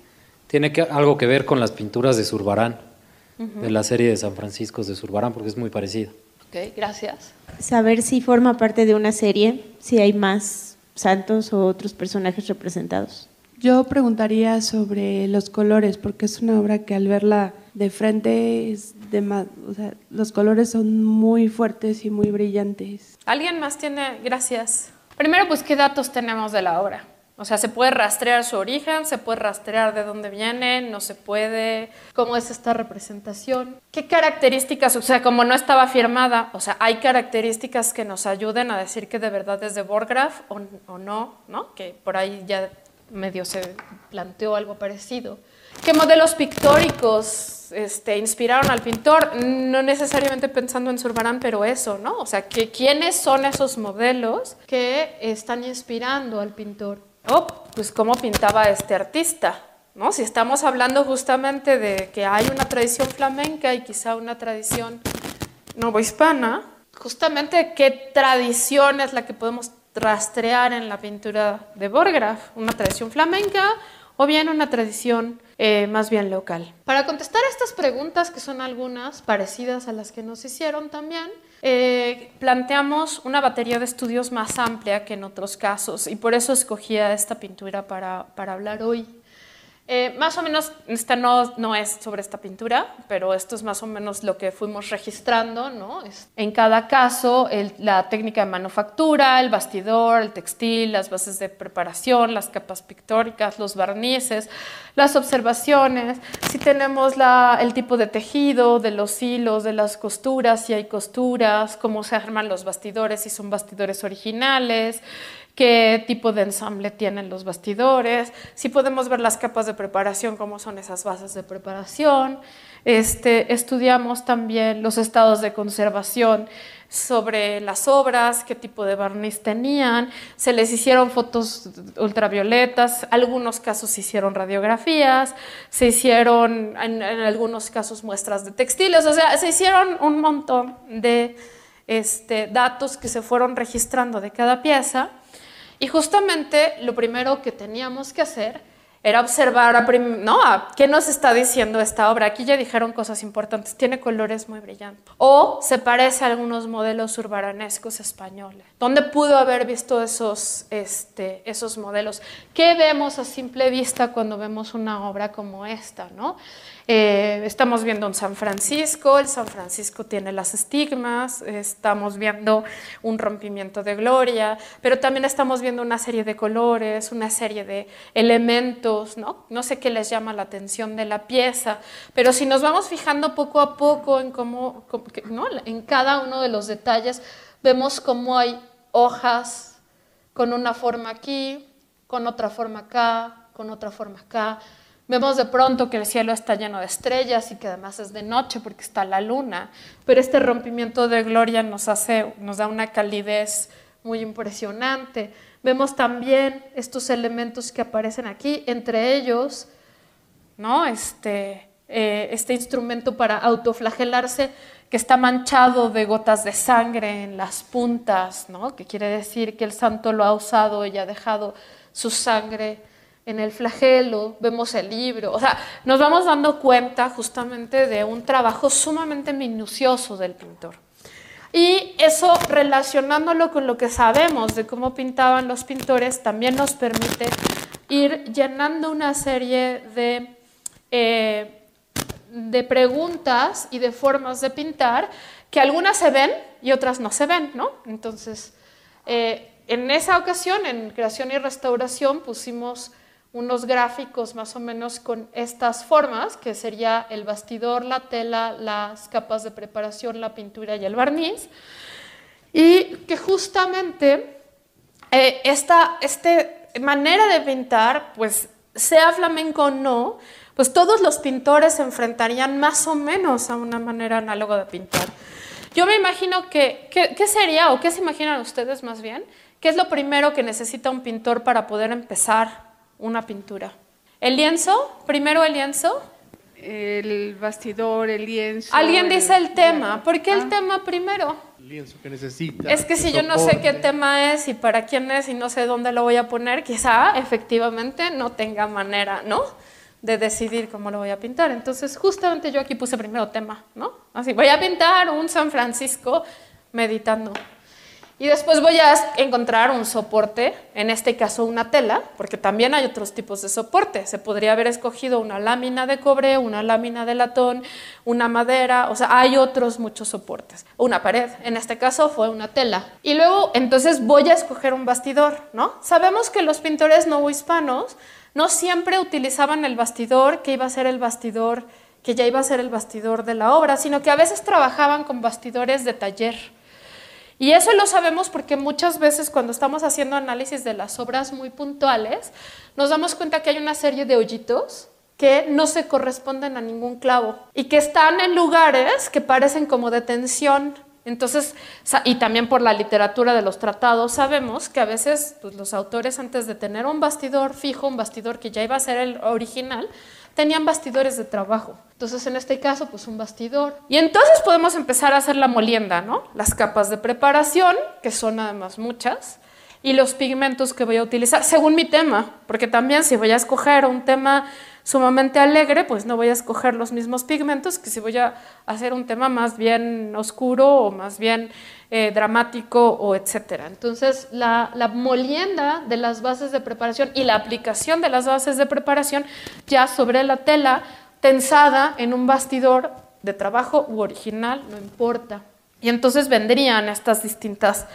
tiene algo que ver con las pinturas de Zurbarán, de la serie de San Francisco de Zurbarán, porque es muy parecido. Ok, gracias. Saber si forma parte de una serie, si hay más santos o otros personajes representados. Yo preguntaría sobre los colores, porque es una obra que al verla de frente es de más, o sea, los colores son muy fuertes y muy brillantes. ¿Alguien más tiene? Gracias. Primero, pues, ¿qué datos tenemos de la obra? O sea, se puede rastrear su origen, se puede rastrear de dónde viene, no se puede, cómo es esta representación, qué características, o sea, como no estaba firmada, o sea, hay características que nos ayuden a decir que de verdad es de Borgraf o, o no, ¿no? Que por ahí ya medio se planteó algo parecido. ¿Qué modelos pictóricos este, inspiraron al pintor? No necesariamente pensando en Zurbarán, pero eso, ¿no? O sea, que, ¿quiénes son esos modelos que están inspirando al pintor? Oh, pues cómo pintaba este artista, ¿no? Si estamos hablando justamente de que hay una tradición flamenca y quizá una tradición novohispana, justamente qué tradición es la que podemos rastrear en la pintura de Borgraf, una tradición flamenca o bien una tradición eh, más bien local. Para contestar estas preguntas, que son algunas parecidas a las que nos hicieron también, eh, planteamos una batería de estudios más amplia que en otros casos y por eso escogía esta pintura para, para hablar hoy. Eh, más o menos, esta no, es sobre esta pintura, pero esto es más o menos lo que fuimos registrando, ¿no? En cada caso, la técnica de manufactura, el bastidor, el textil, las bases de preparación, las capas pictóricas, los barnices, las observaciones, si tenemos el tipo de tejido, de los hilos, de las costuras, si hay costuras, cómo se arman los bastidores, si son bastidores originales, qué tipo de ensamble tienen los bastidores, si podemos ver las capas de preparación, cómo son esas bases de preparación. Este, estudiamos también los estados de conservación sobre las obras, qué tipo de barniz tenían, se les hicieron fotos ultravioletas, algunos casos se hicieron radiografías, se hicieron en, algunos casos muestras de textiles, o sea, se hicieron un montón de este, datos que se fueron registrando de cada pieza y justamente lo primero que teníamos que hacer era observar, a ¿no? ¿Qué nos está diciendo esta obra? Aquí ya dijeron cosas importantes, tiene colores muy brillantes. O se parece a algunos modelos urbaranescos españoles. ¿Dónde pudo haber visto esos, este, esos modelos? ¿Qué vemos a simple vista cuando vemos una obra como esta, no? Eh, estamos viendo un San Francisco, el San Francisco tiene las estigmas, estamos viendo un rompimiento de gloria, pero también estamos viendo una serie de colores, una serie de elementos, ¿no? No sé qué les llama la atención de la pieza, pero si nos vamos fijando poco a poco en cómo, ¿no? en cada uno de los detalles, vemos cómo hay hojas con una forma aquí, con otra forma acá, con otra forma acá, Vemos de pronto que el cielo está lleno de estrellas y que además es de noche porque está la luna, pero este rompimiento de gloria nos hace, nos da una calidez muy impresionante. Vemos también estos elementos que aparecen aquí, entre ellos, ¿no? Este, eh, este instrumento para autoflagelarse que está manchado de gotas de sangre en las puntas, ¿no? que quiere decir que el santo lo ha usado y ha dejado su sangre en el flagelo, vemos el libro, o sea, nos vamos dando cuenta justamente de un trabajo sumamente minucioso del pintor. Y eso relacionándolo con lo que sabemos de cómo pintaban los pintores, también nos permite ir llenando una serie de, eh, de preguntas y de formas de pintar que algunas se ven y otras no se ven, ¿no? Entonces, eh, en esa ocasión, en creación y restauración, pusimos unos gráficos más o menos con estas formas, que sería el bastidor, la tela, las capas de preparación, la pintura y el barniz, y que justamente eh, esta, este manera de pintar, pues sea flamenco o no, pues todos los pintores se enfrentarían más o menos a una manera análoga de pintar. Yo me imagino que, ¿qué sería o qué se imaginan ustedes más bien? ¿Qué es lo primero que necesita un pintor para poder empezar una pintura. ¿El lienzo? ¿Primero el lienzo? El bastidor, el lienzo. Alguien dice el tema. ¿Por qué el ah. tema primero? El lienzo que necesita. Es que si yo no sé qué tema es y para quién es y no sé dónde lo voy a poner, quizá efectivamente no tenga manera, ¿no? De decidir cómo lo voy a pintar. Entonces, justamente yo aquí puse primero tema, ¿no? Así, voy a pintar un San Francisco meditando. Y después voy a encontrar un soporte, en este caso una tela, porque también hay otros tipos de soporte. Se podría haber escogido una lámina de cobre, una lámina de latón, una madera, o sea, hay otros muchos soportes. Una pared, en este caso fue una tela. Y luego, entonces voy a escoger un bastidor, ¿no? Sabemos que los pintores no hispanos no siempre utilizaban el bastidor, que iba a ser el bastidor, que ya iba a ser el bastidor de la obra, sino que a veces trabajaban con bastidores de taller Y eso lo sabemos porque muchas veces cuando estamos haciendo análisis de las obras muy puntuales, nos damos cuenta que hay una serie de hoyitos que no se corresponden a ningún clavo y que están en lugares que parecen como de tensión. Entonces, y también por la literatura de los tratados, sabemos que a veces pues, los autores antes de tener un bastidor fijo, un bastidor que ya iba a ser el original, tenían bastidores de trabajo. Entonces, en este caso, pues un bastidor. Y entonces podemos empezar a hacer la molienda, ¿no? Las capas de preparación, que son además muchas, y los pigmentos que voy a utilizar, según mi tema, porque también si voy a escoger un tema sumamente alegre, pues no voy a escoger los mismos pigmentos que si voy a hacer un tema más bien oscuro o más bien eh, dramático o etcétera. Entonces, la, la, molienda de las bases de preparación y la aplicación de las bases de preparación ya sobre la tela tensada en un bastidor de trabajo u original, no importa. Y entonces vendrían estas distintas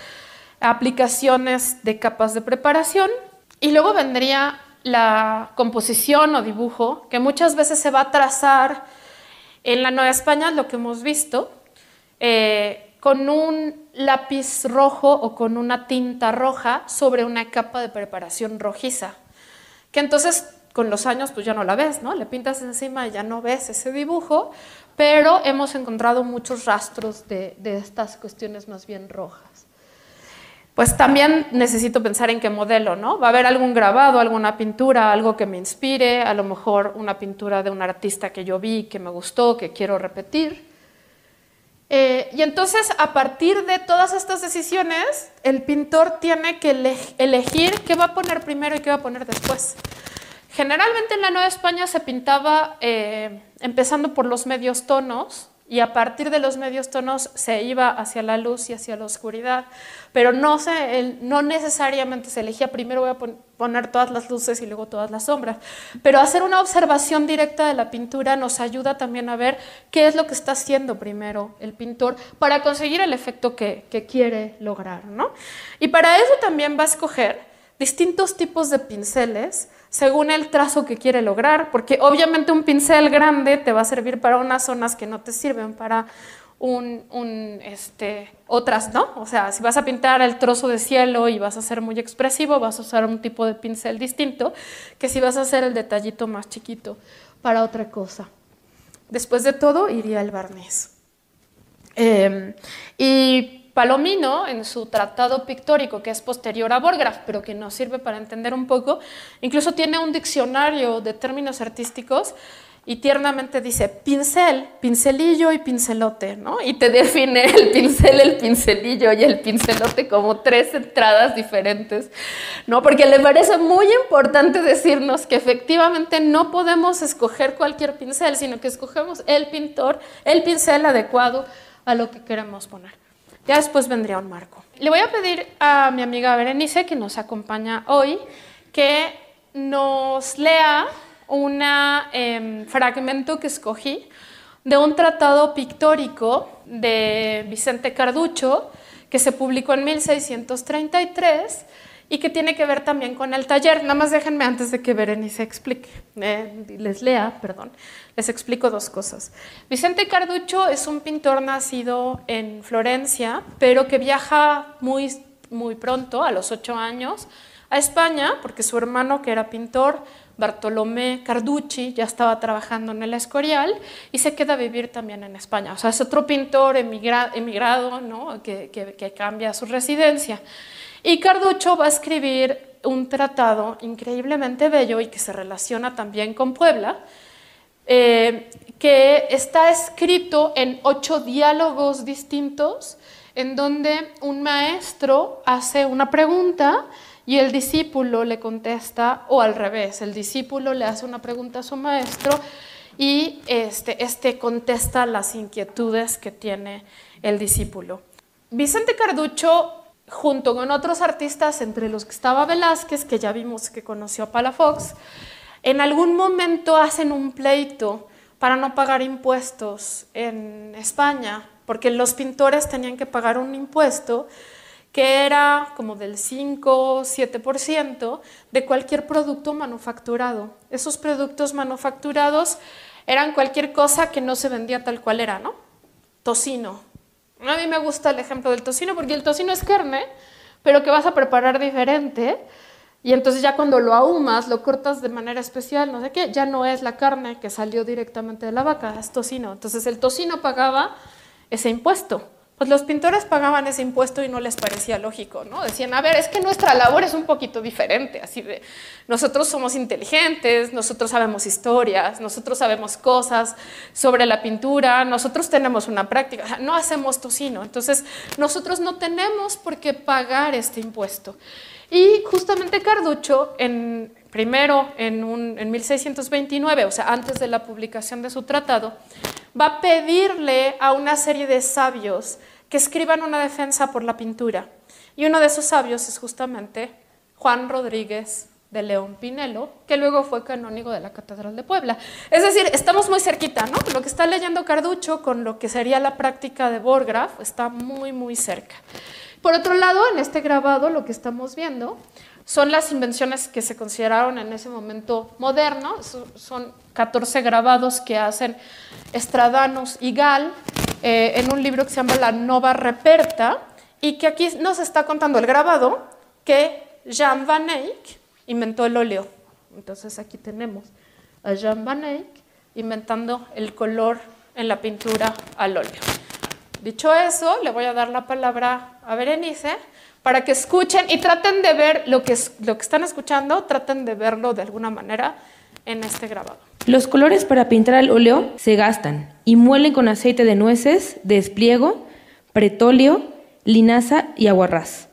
aplicaciones de capas de preparación y luego vendría la composición o dibujo, que muchas veces se va a trazar en la Nueva España, lo que hemos visto, eh, con un lápiz rojo o con una tinta roja sobre una capa de preparación rojiza, que entonces con los años pues ya no la ves, ¿no? Le pintas encima y ya no ves ese dibujo, pero hemos encontrado muchos rastros de estas cuestiones más bien rojas pues también necesito pensar en qué modelo, ¿no? Va a haber algún grabado, alguna pintura, algo que me inspire, a lo mejor una pintura de un artista que yo vi, que me gustó, que quiero repetir. Eh, y entonces, a partir de todas estas decisiones, el pintor tiene que elegir qué va a poner primero y qué va a poner después. Generalmente en la Nueva España se pintaba eh, empezando por los medios tonos, y a partir de los medios tonos se iba hacia la luz y hacia la oscuridad, pero no, se, no necesariamente se elegía primero voy a poner todas las luces y luego todas las sombras, pero hacer una observación directa de la pintura nos ayuda también a ver qué es lo que está haciendo primero el pintor para conseguir el efecto que, que quiere lograr. ¿no? Y para eso también va a escoger distintos tipos de pinceles, según el trazo que quiere lograr, porque obviamente un pincel grande te va a servir para unas zonas que no te sirven para un, este, otras, ¿no? O sea, si vas a pintar el trozo de cielo y vas a ser muy expresivo, vas a usar un tipo de pincel distinto que si vas a hacer el detallito más chiquito para otra cosa. Después de todo, iría el barniz. Em, y Palomino, en su tratado pictórico, que es posterior a Borgraf, pero que nos sirve para entender un poco, incluso tiene un diccionario de términos artísticos y tiernamente dice pincel, pincelillo y pincelote, ¿no? Y te define el pincel, el pincelillo y el pincelote como tres entradas diferentes, ¿no? Porque le parece muy importante decirnos que efectivamente no podemos escoger cualquier pincel, sino que escogemos el pintor, el pincel adecuado a lo que queremos poner. Ya después vendría un marco. Le voy a pedir a mi amiga Berenice, que nos acompaña hoy, que nos lea un em, fragmento que escogí de un tratado pictórico de Vicente Carducho, que se publicó en 1633 y que tiene que ver también con el taller. Nada más déjenme antes de que Berenice explique, eh, les lea, perdón, les explico dos cosas. Vicente Carducho es un pintor nacido en Florencia, pero que viaja muy, muy pronto, a los ocho años, a España, porque su hermano, que era pintor, Bartolomé Carducci, ya estaba trabajando en el Escorial y se queda a vivir también en España. O sea, es otro pintor emigrado ¿no? que, que cambia su residencia. Y Carducho va a escribir un tratado increíblemente bello y que se relaciona también con Puebla, eh, que está escrito en ocho diálogos distintos, en donde un maestro hace una pregunta y el discípulo le contesta, o al revés, el discípulo le hace una pregunta a su maestro y este, este contesta las inquietudes que tiene el discípulo. Vicente Carducho junto con otros artistas, entre los que estaba Velázquez, que ya vimos que conoció a Palafox, en algún momento hacen un pleito para no pagar impuestos en España, porque los pintores tenían que pagar un impuesto que era como del 5 7% de cualquier producto manufacturado. Esos productos manufacturados eran cualquier cosa que no se vendía tal cual era, ¿no? Tocino, A mí me gusta el ejemplo del tocino porque el tocino es carne, pero que vas a preparar diferente. Y entonces ya cuando lo ahumas, lo cortas de manera especial, no sé qué, ya no es la carne que salió directamente de la vaca, es tocino. Entonces el tocino pagaba ese impuesto pues los pintores pagaban ese impuesto y no les parecía lógico, ¿no? Decían, a ver, es que nuestra labor es un poquito diferente, así de, nosotros somos inteligentes, nosotros sabemos historias, nosotros sabemos cosas sobre la pintura, nosotros tenemos una práctica, no hacemos tocino, entonces nosotros no tenemos por qué pagar este impuesto. Y justamente Carducho, en, primero en, en 1629, o sea, antes de la publicación de su tratado, va a pedirle a una serie de sabios que escriban una defensa por la pintura. Y uno de esos sabios es justamente Juan Rodríguez de León Pinelo, que luego fue canónigo de la Catedral de Puebla. Es decir, estamos muy cerquita, ¿no? Lo que está leyendo Carducho con lo que sería la práctica de Borgraf está muy, muy cerca. Por otro lado, en este grabado lo que estamos viendo son las invenciones que se consideraron en ese momento modernos. Son 14 grabados que hacen Estradanos y Gal eh, en un libro que se llama La Nova Reperta y que aquí nos está contando el grabado que Jean Van Eyck inventó el óleo. Entonces aquí tenemos a Jean Van Eyck inventando el color en la pintura al óleo. Dicho eso, le voy a dar la palabra a Berenice para que escuchen y traten de ver lo que, lo que están escuchando, traten de verlo de alguna manera en este grabado. Los colores para pintar al óleo se gastan y muelen con aceite de nueces, despliego, pretóleo, linaza y aguarrás.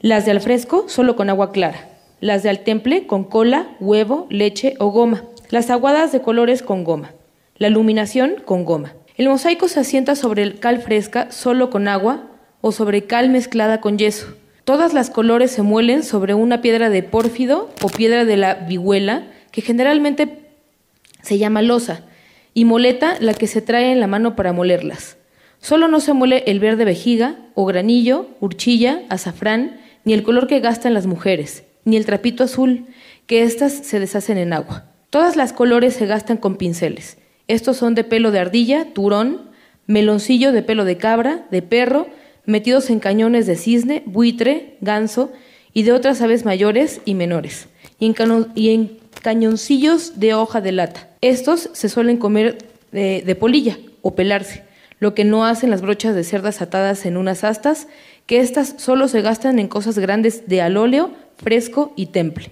Las de al fresco solo con agua clara. Las de al temple con cola, huevo, leche o goma. Las aguadas de colores con goma. La iluminación con goma. El mosaico se asienta sobre el cal fresca solo con agua o sobre cal mezclada con yeso. Todas las colores se muelen sobre una piedra de pórfido o piedra de la vihuela, que generalmente se llama losa, y moleta la que se trae en la mano para molerlas. Solo no se muele el verde vejiga, o granillo, urchilla, azafrán, ni el color que gastan las mujeres, ni el trapito azul, que éstas se deshacen en agua. Todas las colores se gastan con pinceles. Estos son de pelo de ardilla, turón, meloncillo de pelo de cabra, de perro, metidos en cañones de cisne, buitre, ganso y de otras aves mayores y menores, y en, cañoncillos de hoja de lata. Estos se suelen comer de, polilla o pelarse, lo que no hacen las brochas de cerdas atadas en unas astas, que éstas solo se gastan en cosas grandes de alóleo, fresco y temple.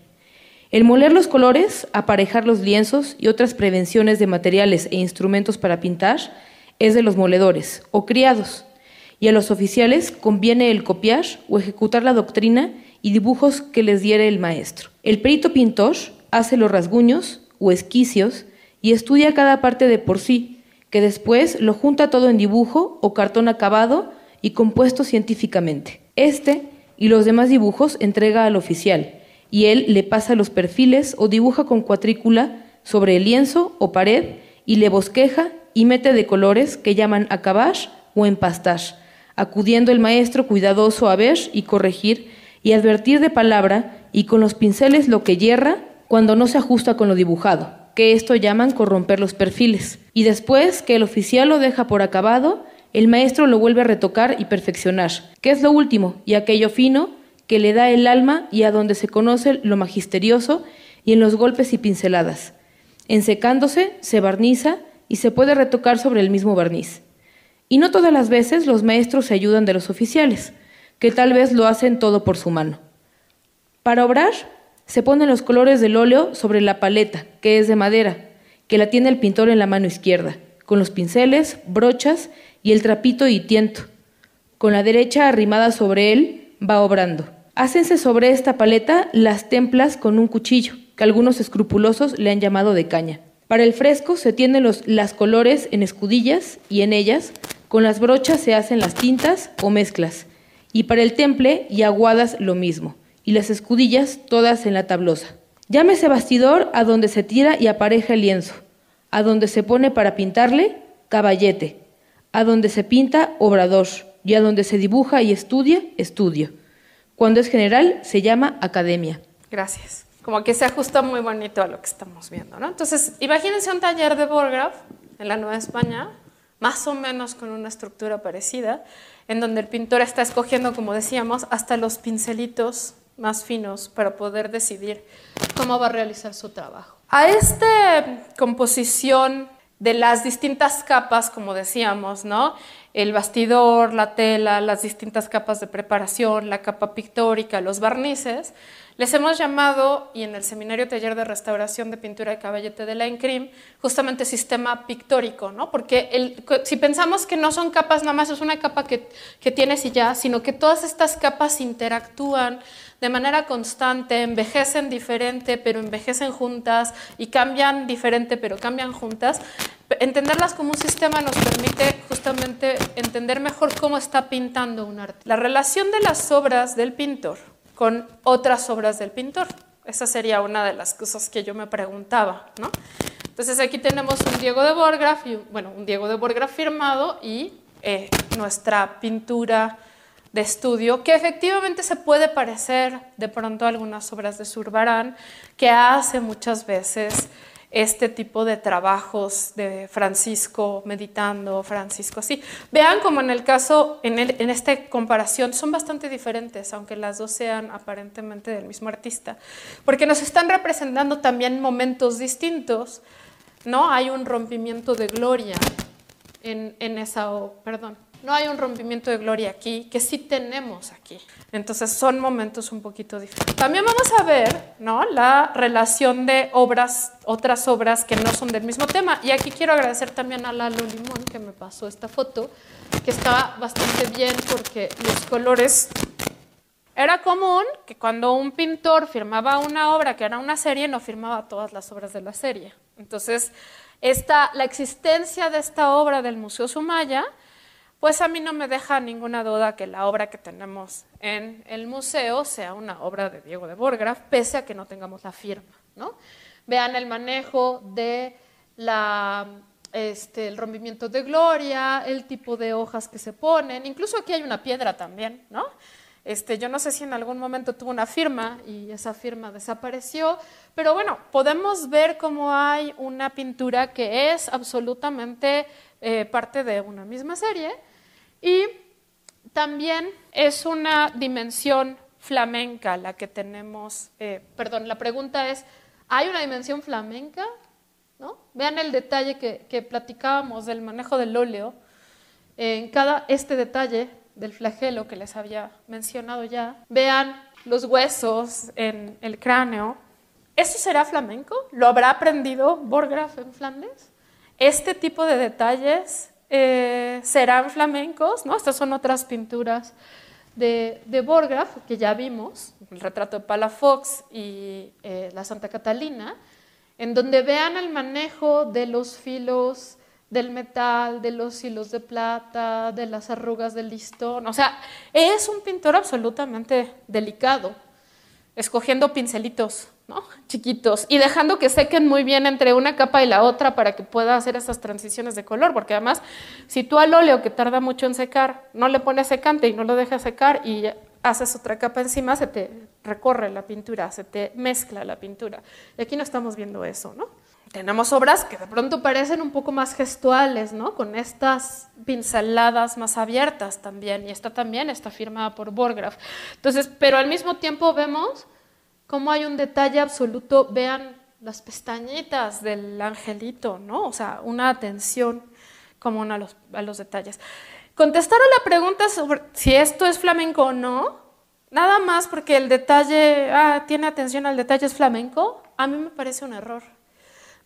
El moler los colores, aparejar los lienzos y otras prevenciones de materiales e instrumentos para pintar es de los moledores o criados, y a los oficiales conviene el copiar o ejecutar la doctrina y dibujos que les diere el maestro. El perito pintor hace los rasguños o esquicios y estudia cada parte de por sí, que después lo junta todo en dibujo o cartón acabado y compuesto científicamente. Este y los demás dibujos entrega al oficial, y él le pasa los perfiles o dibuja con cuatrícula sobre el lienzo o pared y le bosqueja y mete de colores que llaman acabar o empastar, acudiendo el maestro cuidadoso a ver y corregir y advertir de palabra y con los pinceles lo que yerra cuando no se ajusta con lo dibujado que esto llaman corromper los perfiles. Y después que el oficial lo deja por acabado, el maestro lo vuelve a retocar y perfeccionar, que es lo último, y aquello fino que le da el alma y a donde se conoce lo magisterioso y en los golpes y pinceladas. En secándose, se barniza y se puede retocar sobre el mismo barniz. Y no todas las veces los maestros se ayudan de los oficiales, que tal vez lo hacen todo por su mano. Para obrar, se ponen los colores del óleo sobre la paleta, que es de madera, que la tiene el pintor en la mano izquierda, con los pinceles, brochas y el trapito y tiento. Con la derecha arrimada sobre él, va obrando. Hácense sobre esta paleta las templas con un cuchillo, que algunos escrupulosos le han llamado de caña. Para el fresco se tienen los las colores en escudillas y en ellas, con las brochas se hacen las tintas o mezclas. Y para el temple y aguadas lo mismo y las escudillas todas en la tablosa. Llámese bastidor a donde se tira y apareja el lienzo, a donde se pone para pintarle, caballete, a donde se pinta, obrador, y a donde se dibuja y estudia, estudio. Cuando es general, se llama academia. Gracias. Como que se ajusta muy bonito a lo que estamos viendo, ¿no? Entonces, imagínense un taller de Borgraf en la Nueva España, más o menos con una estructura parecida, en donde el pintor está escogiendo, como decíamos, hasta los pincelitos más finos para poder decidir cómo va a realizar su trabajo. A esta composición de las distintas capas, como decíamos, ¿no? El bastidor, la tela, las distintas capas de preparación, la capa pictórica, los barnices, les hemos llamado, y en el Seminario Taller de Restauración de Pintura de Caballete de la ENCRIM, justamente sistema pictórico, ¿no? Porque si pensamos que no son capas nada más, es una capa que, que tienes y ya, sino que todas estas capas interactúan de manera constante, envejecen diferente, pero envejecen juntas, y cambian diferente, pero cambian juntas. Entenderlas como un sistema nos permite justamente entender mejor cómo está pintando un arte. La relación de las obras del pintor con otras obras del pintor. Esa sería una de las cosas que yo me preguntaba, ¿no? Entonces aquí tenemos un Diego de Borgraf, y, bueno, un Diego de Borgraf firmado y eh, nuestra pintura de estudio, que efectivamente se puede parecer de pronto a algunas obras de Zurbarán, que hace muchas veces este tipo de trabajos de Francisco meditando, Francisco así. Vean como en el caso, en, en esta comparación, son bastante diferentes, aunque las dos sean aparentemente del mismo artista, porque nos están representando también momentos distintos, ¿no? Hay un rompimiento de gloria en, en esa, perdón, no hay un rompimiento de gloria aquí, que sí tenemos aquí. Entonces son momentos un poquito diferentes. También vamos a ver ¿no? la relación de obras, otras obras que no son del mismo tema. Y aquí quiero agradecer también a Lalo Limón que me pasó esta foto, que está bastante bien porque los colores... Era común que cuando un pintor firmaba una obra que era una serie, no firmaba todas las obras de la serie. Entonces, esta, la existencia de esta obra del Museo Sumaya pues a mí no me deja ninguna duda que la obra que tenemos en el museo sea una obra de Diego de Borgraf, pese a que no tengamos la firma. ¿no? Vean el manejo de la, este, el rompimiento de gloria, el tipo de hojas que se ponen, incluso aquí hay una piedra también, ¿no? Este, yo no sé si en algún momento tuvo una firma y esa firma desapareció, pero bueno, podemos ver cómo hay una pintura que es absolutamente eh, parte de una misma serie y también es una dimensión flamenca la que tenemos, eh, perdón, la pregunta es, ¿hay una dimensión flamenca? ¿No? Vean el detalle que, platicábamos del manejo del óleo. En cada este detalle del flagelo que les había mencionado ya, vean los huesos en el cráneo. ¿Eso será flamenco? ¿Lo habrá aprendido Borgraf en Flandes? Este tipo de detalles eh, serán flamencos, ¿no? Estas son otras pinturas de, de que ya vimos, el retrato de Palafox y eh, la Santa Catalina, en donde vean el manejo de los filos del metal, de los hilos de plata, de las arrugas del listón. O sea, es un pintor absolutamente delicado, escogiendo pincelitos chiquitos y dejando que sequen muy bien entre una capa y la otra para que pueda hacer esas transiciones de color, porque además si tú al óleo que tarda mucho en secar no le pones secante y no lo dejas secar y haces otra capa encima, se te recorre la pintura, se te mezcla la pintura. Y aquí no estamos viendo eso, ¿no? Tenemos obras que de pronto parecen un poco más gestuales, ¿no? Con estas pinceladas más abiertas también, y esta también está firmada por Borgraf. Entonces, pero al mismo tiempo vemos cómo hay un detalle absoluto, vean las pestañitas del angelito, ¿no? O sea, una atención común a los, a los detalles. La pregunta sobre si esto es flamenco o no, nada más porque el detalle, ah, tiene atención al detalle es flamenco, a mí me parece un error.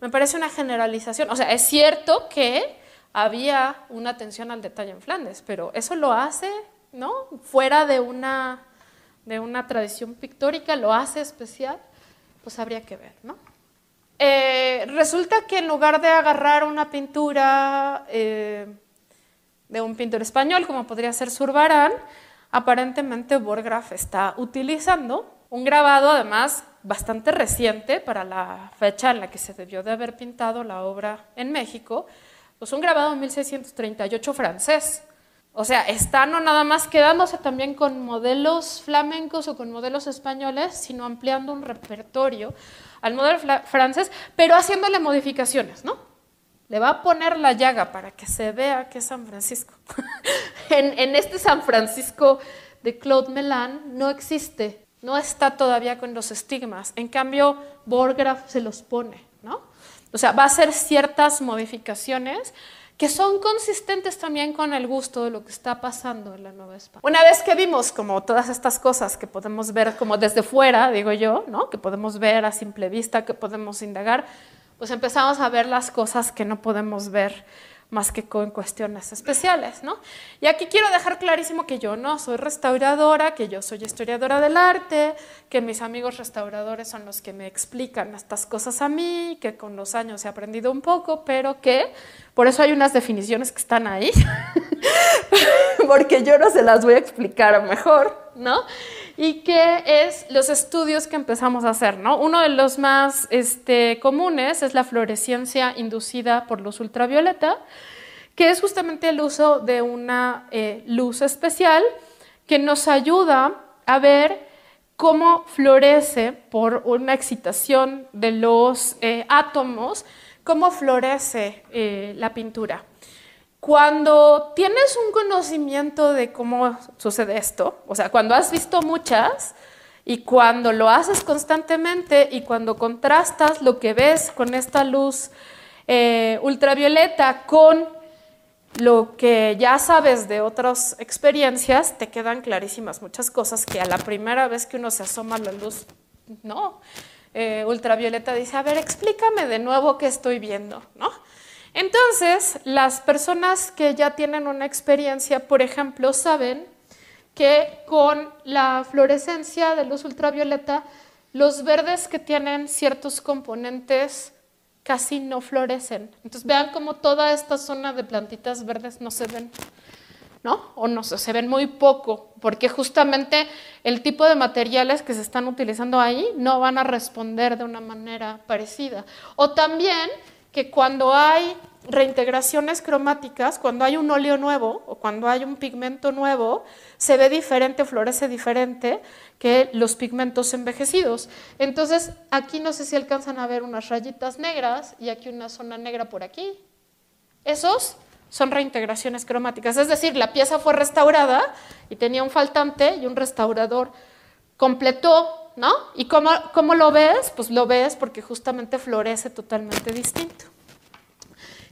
Me parece una generalización. O sea, es cierto que había una atención al detalle en Flandes, pero eso lo hace, ¿no? Fuera de una de una tradición pictórica lo hace especial, pues habría que ver, ¿no? Eh, resulta que en lugar de agarrar una pintura eh, de un pintor español, como podría ser Zurbarán, aparentemente Borgraf está utilizando un grabado, además, bastante reciente para la fecha en la que se debió de haber pintado la obra en México, pues un grabado en 1638 francés. O sea, está no nada más quedándose también con modelos flamencos o con modelos españoles, sino ampliando un repertorio al modelo francés, pero haciéndole modificaciones, ¿no? le va a poner la llaga para que se vea que es San Francisco. en, en, este San Francisco de Claude Melan no existe, no está todavía con los estigmas. En cambio, Borgraf se los pone, ¿no? O sea, va a hacer ciertas modificaciones que son consistentes también con el gusto de lo que está pasando en la Nueva España. Una vez que vimos como todas estas cosas que podemos ver como desde fuera, digo yo, ¿no? que podemos ver a simple vista, que podemos indagar, pues empezamos a ver las cosas que no podemos ver más que con cuestiones especiales, ¿no? Y aquí quiero dejar clarísimo que yo no soy restauradora, que yo soy historiadora del arte, que mis amigos restauradores son los que me explican estas cosas a mí, que con los años he aprendido un poco, pero que por eso hay unas definiciones que están ahí, porque yo no se las voy a explicar mejor, ¿no? Y que es los estudios que empezamos a hacer. ¿no? Uno de los más este, comunes es la fluorescencia inducida por luz ultravioleta, que es justamente el uso de una eh, luz especial que nos ayuda a ver cómo florece por una excitación de los eh, átomos, cómo florece eh, la pintura. Cuando tienes un conocimiento de cómo sucede esto, o sea, cuando has visto muchas y cuando lo haces constantemente y cuando contrastas lo que ves con esta luz eh, ultravioleta con lo que ya sabes de otras experiencias, te quedan clarísimas muchas cosas que a la primera vez que uno se asoma a la luz, no, eh, ultravioleta dice, a ver, explícame de nuevo qué estoy viendo, ¿no? Entonces, las personas que ya tienen una experiencia, por ejemplo, saben que con la fluorescencia de luz ultravioleta, los verdes que tienen ciertos componentes casi no florecen. Entonces vean cómo toda esta zona de plantitas verdes no se ven, ¿no? O no se ven muy poco, porque justamente el tipo de materiales que se están utilizando ahí no van a responder de una manera parecida. O también que cuando hay reintegraciones cromáticas, cuando hay un óleo nuevo o cuando hay un pigmento nuevo, se ve diferente, florece diferente que los pigmentos envejecidos. Entonces, aquí no sé si alcanzan a ver unas rayitas negras y aquí una zona negra por aquí. Esos son reintegraciones cromáticas, es decir, la pieza fue restaurada y tenía un faltante y un restaurador completó ¿no? ¿Y cómo, cómo lo ves? Pues lo ves porque justamente florece totalmente distinto.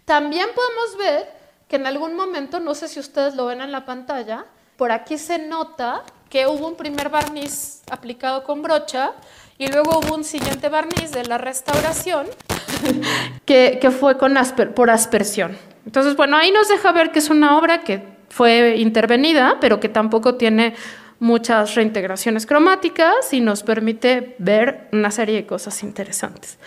También podemos ver que en algún momento, no sé si ustedes lo ven en la pantalla, por aquí se nota que hubo un primer barniz aplicado con brocha y luego hubo un siguiente barniz de la restauración que, que, fue con por aspersión. Entonces, bueno, ahí nos deja ver que es una obra que fue intervenida, pero que tampoco tiene muchas reintegraciones cromáticas y nos permite ver una serie de cosas interesantes.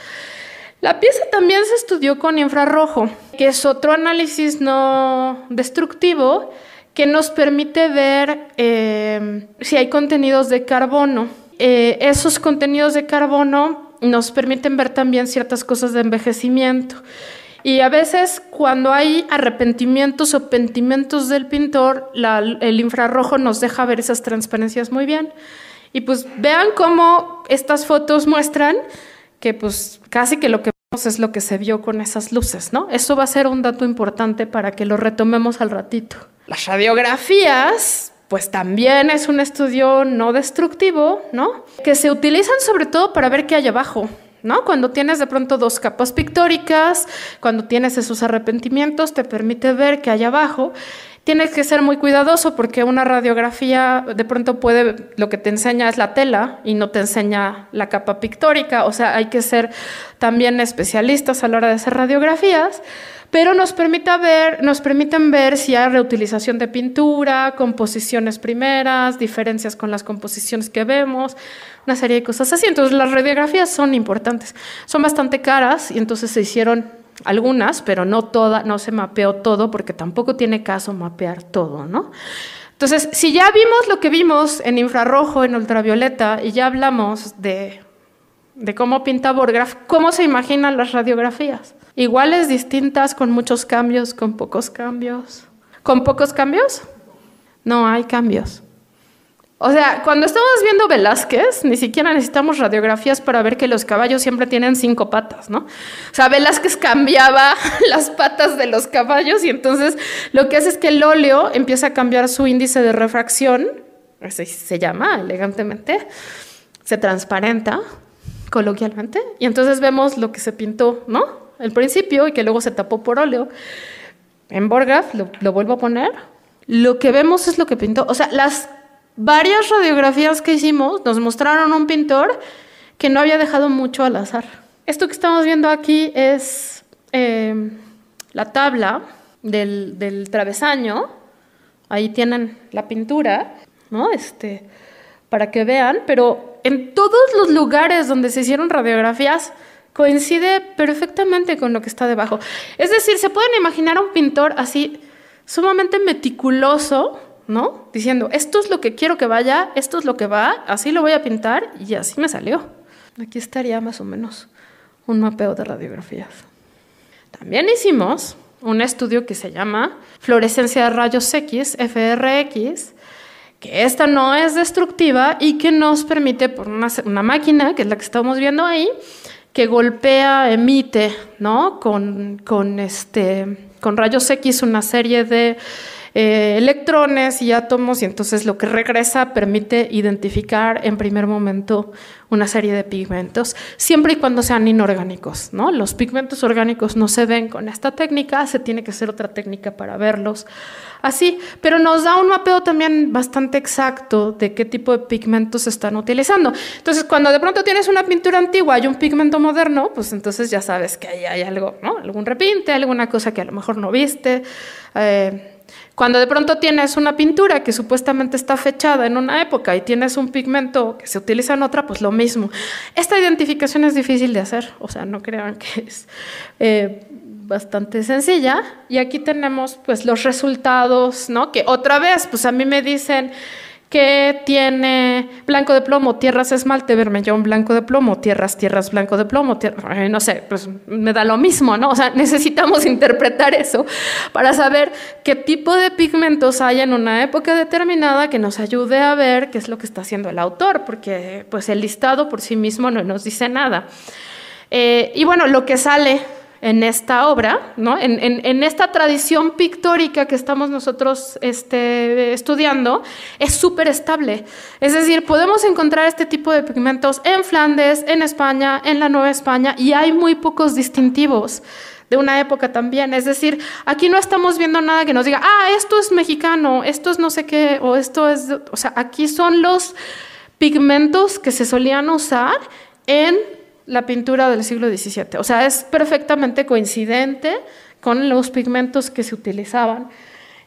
La pieza también se estudió con infrarrojo, que es otro análisis no destructivo que nos permite ver eh, si hay contenidos de carbono. Eh, esos contenidos de carbono nos permiten ver también ciertas cosas de envejecimiento. Y a veces cuando hay arrepentimientos o pentimentos del pintor, el infrarrojo nos deja ver esas transparencias muy bien. Y pues vean cómo estas fotos muestran que pues casi que lo que vemos es lo que se vio con esas luces, ¿no? Eso va a ser un dato importante para que lo retomemos al ratito. Las radiografías, pues también es un estudio no destructivo, ¿no? Que se utilizan sobre todo para ver qué hay abajo. ¿No? Cuando tienes de pronto dos capas pictóricas, cuando tienes esos arrepentimientos, te permite ver que hay abajo. Tienes que ser muy cuidadoso porque una radiografía de pronto puede, lo que te enseña es la tela y no te enseña la capa pictórica, o sea, hay que ser también especialistas a la hora de hacer radiografías pero nos, permite ver, nos permiten ver si hay reutilización de pintura, composiciones primeras, diferencias con las composiciones que vemos, una serie de cosas así. Entonces las radiografías son importantes, son bastante caras y entonces se hicieron algunas, pero no toda, no se mapeó todo porque tampoco tiene caso mapear todo, ¿no? Entonces, si ya vimos lo que vimos en infrarrojo, en ultravioleta, y ya hablamos de, de cómo pinta Borgraf, ¿cómo se imaginan las radiografías? Iguales, distintas, con muchos cambios, con pocos cambios. ¿Con pocos cambios? No hay cambios. O sea, cuando estamos viendo Velázquez, ni siquiera necesitamos radiografías para ver que los caballos siempre tienen cinco patas, ¿no? O sea, Velázquez cambiaba las patas de los caballos y entonces lo que hace es que el óleo empieza a cambiar su índice de refracción, así se llama elegantemente, se transparenta coloquialmente, y entonces vemos lo que se pintó, ¿no? El principio y que luego se tapó por óleo. En Borgaf, lo, lo vuelvo a poner, lo que vemos es lo que pintó. O sea, las varias radiografías que hicimos nos mostraron un pintor que no había dejado mucho al azar. Esto que estamos viendo aquí es eh, la tabla del, del, travesaño. Ahí tienen la pintura, ¿no? Este, para que vean, pero en todos los lugares donde se hicieron radiografías coincide perfectamente con lo que está debajo. Es decir, se pueden imaginar a un pintor así sumamente meticuloso, ¿no? Diciendo, esto es lo que quiero que vaya, esto es lo que va, así lo voy a pintar y así me salió. Aquí estaría más o menos un mapeo de radiografías. También hicimos un estudio que se llama fluorescencia de rayos X, FRX, que esta no es destructiva y que nos permite, por una, una máquina, que es la que estamos viendo ahí, que golpea, emite, ¿no? Con, con, este, con rayos X una serie de eh, electrones y átomos y entonces lo que regresa permite identificar en primer momento una serie de pigmentos, siempre y cuando sean inorgánicos. ¿no? Los pigmentos orgánicos no se ven con esta técnica, se tiene que hacer otra técnica para verlos así, pero nos da un mapeo también bastante exacto de qué tipo de pigmentos se están utilizando. Entonces, cuando de pronto tienes una pintura antigua y un pigmento moderno, pues entonces ya sabes que ahí hay algo, ¿no? algún repinte, alguna cosa que a lo mejor no viste. Eh, cuando de pronto tienes una pintura que supuestamente está fechada en una época y tienes un pigmento que se utiliza en otra, pues lo mismo. Esta identificación es difícil de hacer, o sea, no crean que es eh, bastante sencilla. Y aquí tenemos pues los resultados, ¿no? Que otra vez, pues a mí me dicen que tiene blanco de plomo, tierras esmalte, vermellón, blanco de plomo, tierras, tierras, blanco de plomo, tierra, no sé, pues me da lo mismo, ¿no? O sea, necesitamos interpretar eso para saber qué tipo de pigmentos hay en una época determinada que nos ayude a ver qué es lo que está haciendo el autor, porque pues el listado por sí mismo no nos dice nada. Eh, y bueno, lo que sale en esta obra, ¿no? en, en, en, esta tradición pictórica que estamos nosotros este, estudiando, es súper estable. Es decir, podemos encontrar este tipo de pigmentos en Flandes, en España, en la Nueva España, y hay muy pocos distintivos de una época también. Es decir, aquí no estamos viendo nada que nos diga, ah, esto es mexicano, esto es no sé qué, o esto es, o sea, aquí son los pigmentos que se solían usar en la pintura del siglo XVII. O sea, es perfectamente coincidente con los pigmentos que se utilizaban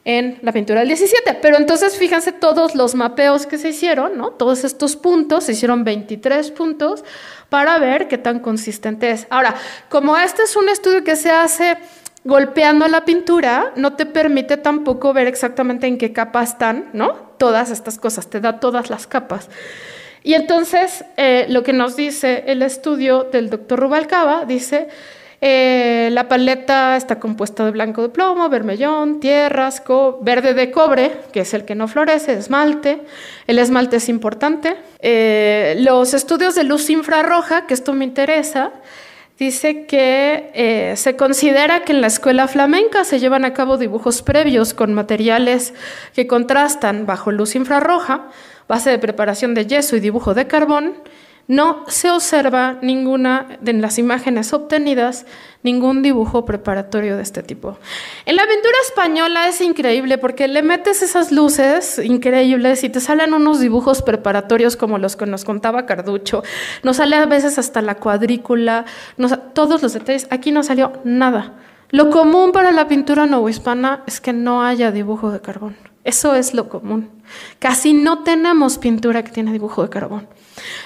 en la pintura del XVII. Pero entonces fíjense todos los mapeos que se hicieron, ¿no? Todos estos puntos, se hicieron 23 puntos para ver qué tan consistente es. Ahora, como este es un estudio que se hace golpeando la pintura, no te permite tampoco ver exactamente en qué capa están, ¿no? Todas estas cosas, te da todas las capas. Y entonces, eh, lo que nos dice el estudio del doctor Rubalcaba, dice, eh, la paleta está compuesta de blanco de plomo, vermellón, tierras, verde de cobre, que es el que no florece, esmalte. El esmalte es importante. Eh, los estudios de luz infrarroja, que esto me interesa, dice que se considera que en la escuela flamenca se llevan a cabo dibujos previos con materiales que contrastan bajo luz infrarroja base de preparación de yeso y dibujo de carbón, no se observa ninguna de las imágenes obtenidas, ningún dibujo preparatorio de este tipo. En la pintura española es increíble porque le metes esas luces increíbles y te salen unos dibujos preparatorios como los que nos contaba Carducho. Nos sale a veces hasta la cuadrícula, todos los detalles. Aquí no salió nada. Lo común para la pintura novohispana es que no haya dibujo de carbón. Eso es lo común. Casi no tenemos pintura que tiene dibujo de carbón.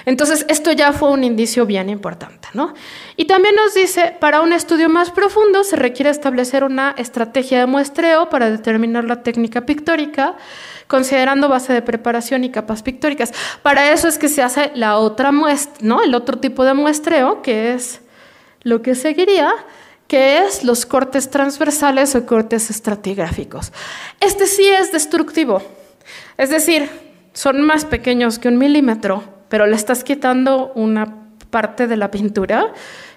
Entonces, esto ya fue un indicio bien importante, ¿no? Y también nos dice, para un estudio más profundo se requiere establecer una estrategia de muestreo para determinar la técnica pictórica, considerando base de preparación y capas pictóricas. Para eso es que se hace la otra muestra, ¿no? El otro tipo de muestreo, que es lo que seguiría, que es los cortes transversales o cortes estratigráficos. Este sí es destructivo. Es decir, son más pequeños que un milímetro, pero le estás quitando una parte de la pintura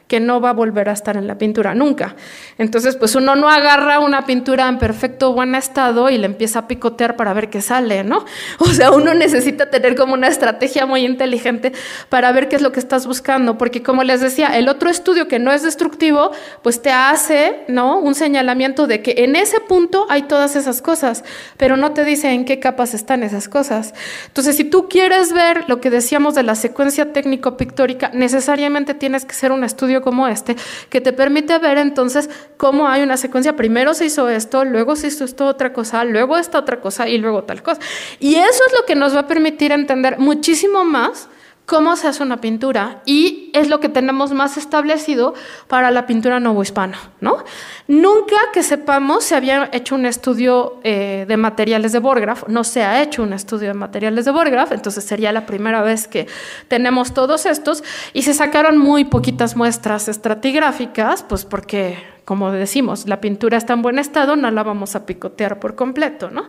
que no va a volver a estar en la pintura nunca. Entonces, pues uno no agarra una pintura en perfecto buen estado y le empieza a picotear para ver qué sale, ¿no? O sea, uno necesita tener como una estrategia muy inteligente para ver qué es lo que estás buscando, porque como les decía, el otro estudio que no es destructivo, pues te hace, ¿no? Un señalamiento de que en ese punto hay todas esas cosas, pero no te dice en qué capas están esas cosas. Entonces, si tú quieres ver lo que decíamos de la secuencia técnico-pictórica, necesariamente tienes que ser un estudio como este, que te permite ver entonces cómo hay una secuencia. Primero se hizo esto, luego se hizo esto otra cosa, luego esta otra cosa y luego tal cosa. Y eso es lo que nos va a permitir entender muchísimo más cómo se hace una pintura y es lo que tenemos más establecido para la pintura novohispana, ¿no? Nunca que sepamos se había hecho un estudio eh, de materiales de Borgraf, no se ha hecho un estudio de materiales de Borgraf, entonces sería la primera vez que tenemos todos estos y se sacaron muy poquitas muestras estratigráficas, pues porque como decimos, la pintura está en buen estado, no la vamos a picotear por completo, ¿no?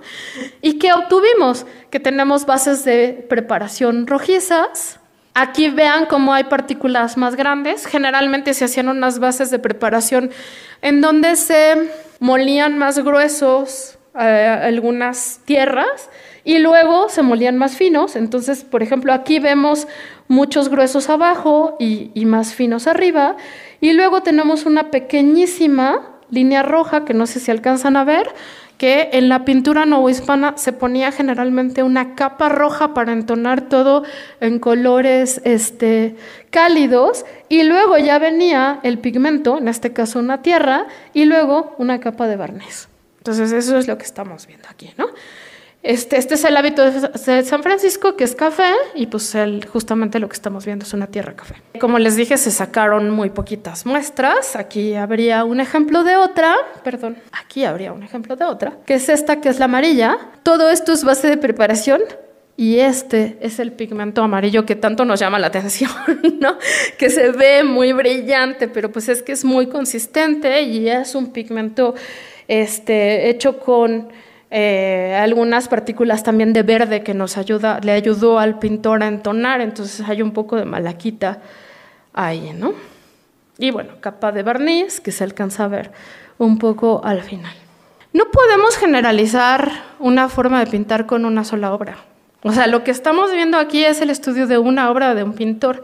¿Y qué obtuvimos? Que tenemos bases de preparación rojizas, Aquí vean cómo hay partículas más grandes. Generalmente se hacían unas bases de preparación en donde se molían más gruesos eh, algunas tierras y luego se molían más finos. Entonces, por ejemplo, aquí vemos muchos gruesos abajo y, y más finos arriba. Y luego tenemos una pequeñísima línea roja que no sé si alcanzan a ver, que en la pintura novohispana se ponía generalmente una capa roja para entonar todo en colores este, cálidos y luego ya venía el pigmento, en este caso una tierra, y luego una capa de barniz. Entonces eso es lo que estamos viendo aquí, ¿no? Este, este, es el hábito de San Francisco, que es café, y pues justamente lo que estamos viendo es una tierra café. Como les dije, se sacaron muy poquitas muestras. Aquí habría un ejemplo de otra, perdón, aquí habría un ejemplo de otra, que es esta, que es la amarilla. Todo esto es base de preparación y este es el pigmento amarillo que tanto nos llama la atención, ¿no? Que se ve muy brillante, pero pues es que es muy consistente y es un pigmento este, hecho con eh, algunas partículas también de verde que nos ayuda, le ayudó al pintor a entonar, entonces hay un poco de malaquita ahí, ¿no? Y bueno, capa de barniz que se alcanza a ver un poco al final. No podemos generalizar una forma de pintar con una sola obra. O sea, lo que estamos viendo aquí es el estudio de una obra de un pintor,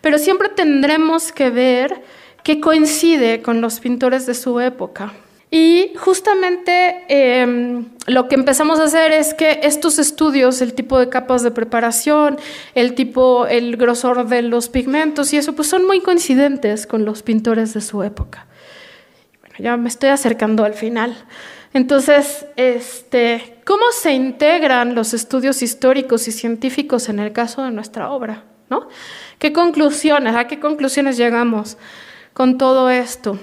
pero siempre tendremos que ver qué coincide con los pintores de su época. Y justamente em, lo que empezamos a hacer es que estos estudios, el tipo de capas de preparación, el tipo, el grosor de los pigmentos y eso, pues son muy coincidentes con los pintores de su época. Ya me estoy acercando al final. Entonces, este, ¿cómo se integran los estudios históricos y científicos en el caso de nuestra obra? ¿no? ¿Qué conclusiones, a qué conclusiones llegamos con todo esto?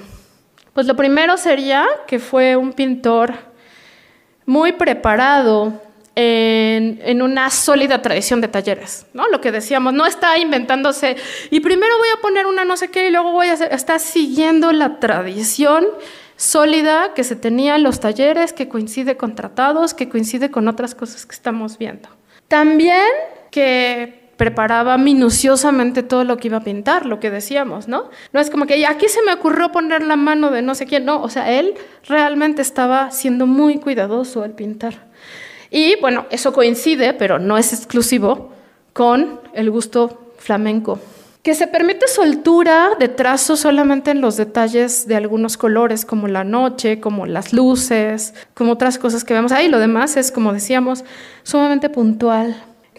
Pues lo primero sería que fue un pintor muy preparado en, una sólida tradición de talleres, ¿no? Lo que decíamos, no está inventándose y primero voy a poner una no sé qué y luego voy a hacer, está siguiendo la tradición sólida que se tenía en los talleres, que coincide con tratados, que coincide con otras cosas que estamos viendo. También que preparaba minuciosamente todo lo que iba a pintar, lo que decíamos, ¿no? No es como que aquí se me ocurrió poner la mano de no sé quién, no, o sea, él realmente estaba siendo muy cuidadoso al pintar. Y bueno, eso coincide, pero no es exclusivo, con el gusto flamenco. Que se permite soltura de trazo solamente en los detalles de algunos colores, como la noche, como las luces, como otras cosas que vemos ahí. Lo demás es, como decíamos, sumamente puntual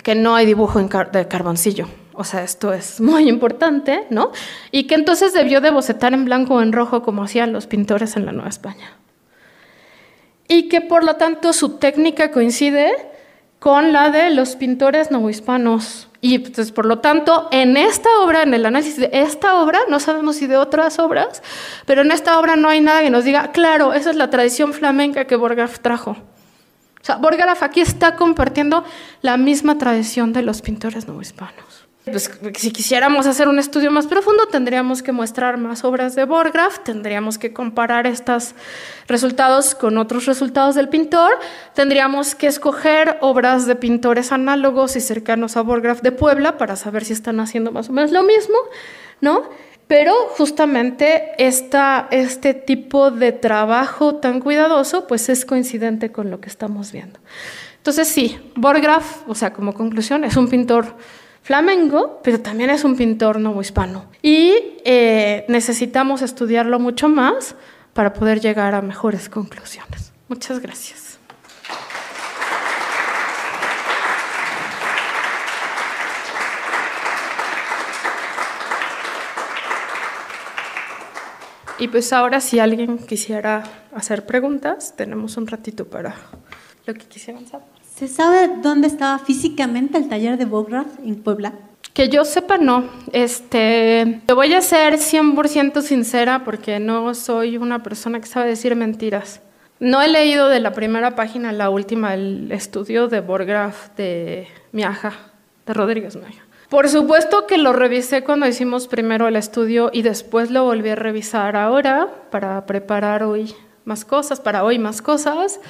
que no hay dibujo en de carboncillo. O sea, esto es muy importante, ¿no? Y que entonces debió de bocetar en blanco o en rojo como hacían los pintores en la Nueva España. Y que por lo tanto su técnica coincide con la de los pintores novohispanos. Y pues, por lo tanto, en esta obra, en el análisis de esta obra, no sabemos si de otras obras, pero en esta obra no hay nada que nos diga, claro, esa es la tradición flamenca que Borgaf trajo. O sea, aquí está compartiendo la misma tradición de los pintores no hispanos. Pues, si quisiéramos hacer un estudio más profundo, tendríamos que mostrar más obras de Borgraf, tendríamos que comparar estos resultados con otros resultados del pintor, tendríamos que escoger obras de pintores análogos y cercanos a Borgraf de Puebla para saber si están haciendo más o menos lo mismo, ¿no? Pero justamente esta, este tipo de trabajo tan cuidadoso pues es coincidente con lo que estamos viendo. Entonces sí, Borgraf, o sea, como conclusión, es un pintor flamengo, pero también es un pintor hispano. Y eh, necesitamos estudiarlo mucho más para poder llegar a mejores conclusiones. Muchas gracias. Y pues ahora si alguien quisiera hacer preguntas, tenemos un ratito para lo que quisieran saber. ¿Se sabe dónde estaba físicamente el taller de Bograf en Puebla? Que yo sepa, no. Este, lo voy a ser 100% sincera porque no soy una persona que sabe decir mentiras. No he leído de la primera página a la última el estudio de Borgraf de Miaja, de Rodríguez Miaja. Por supuesto que lo revisé cuando hicimos primero el estudio y después lo volví a revisar ahora para preparar hoy más cosas, para hoy más cosas.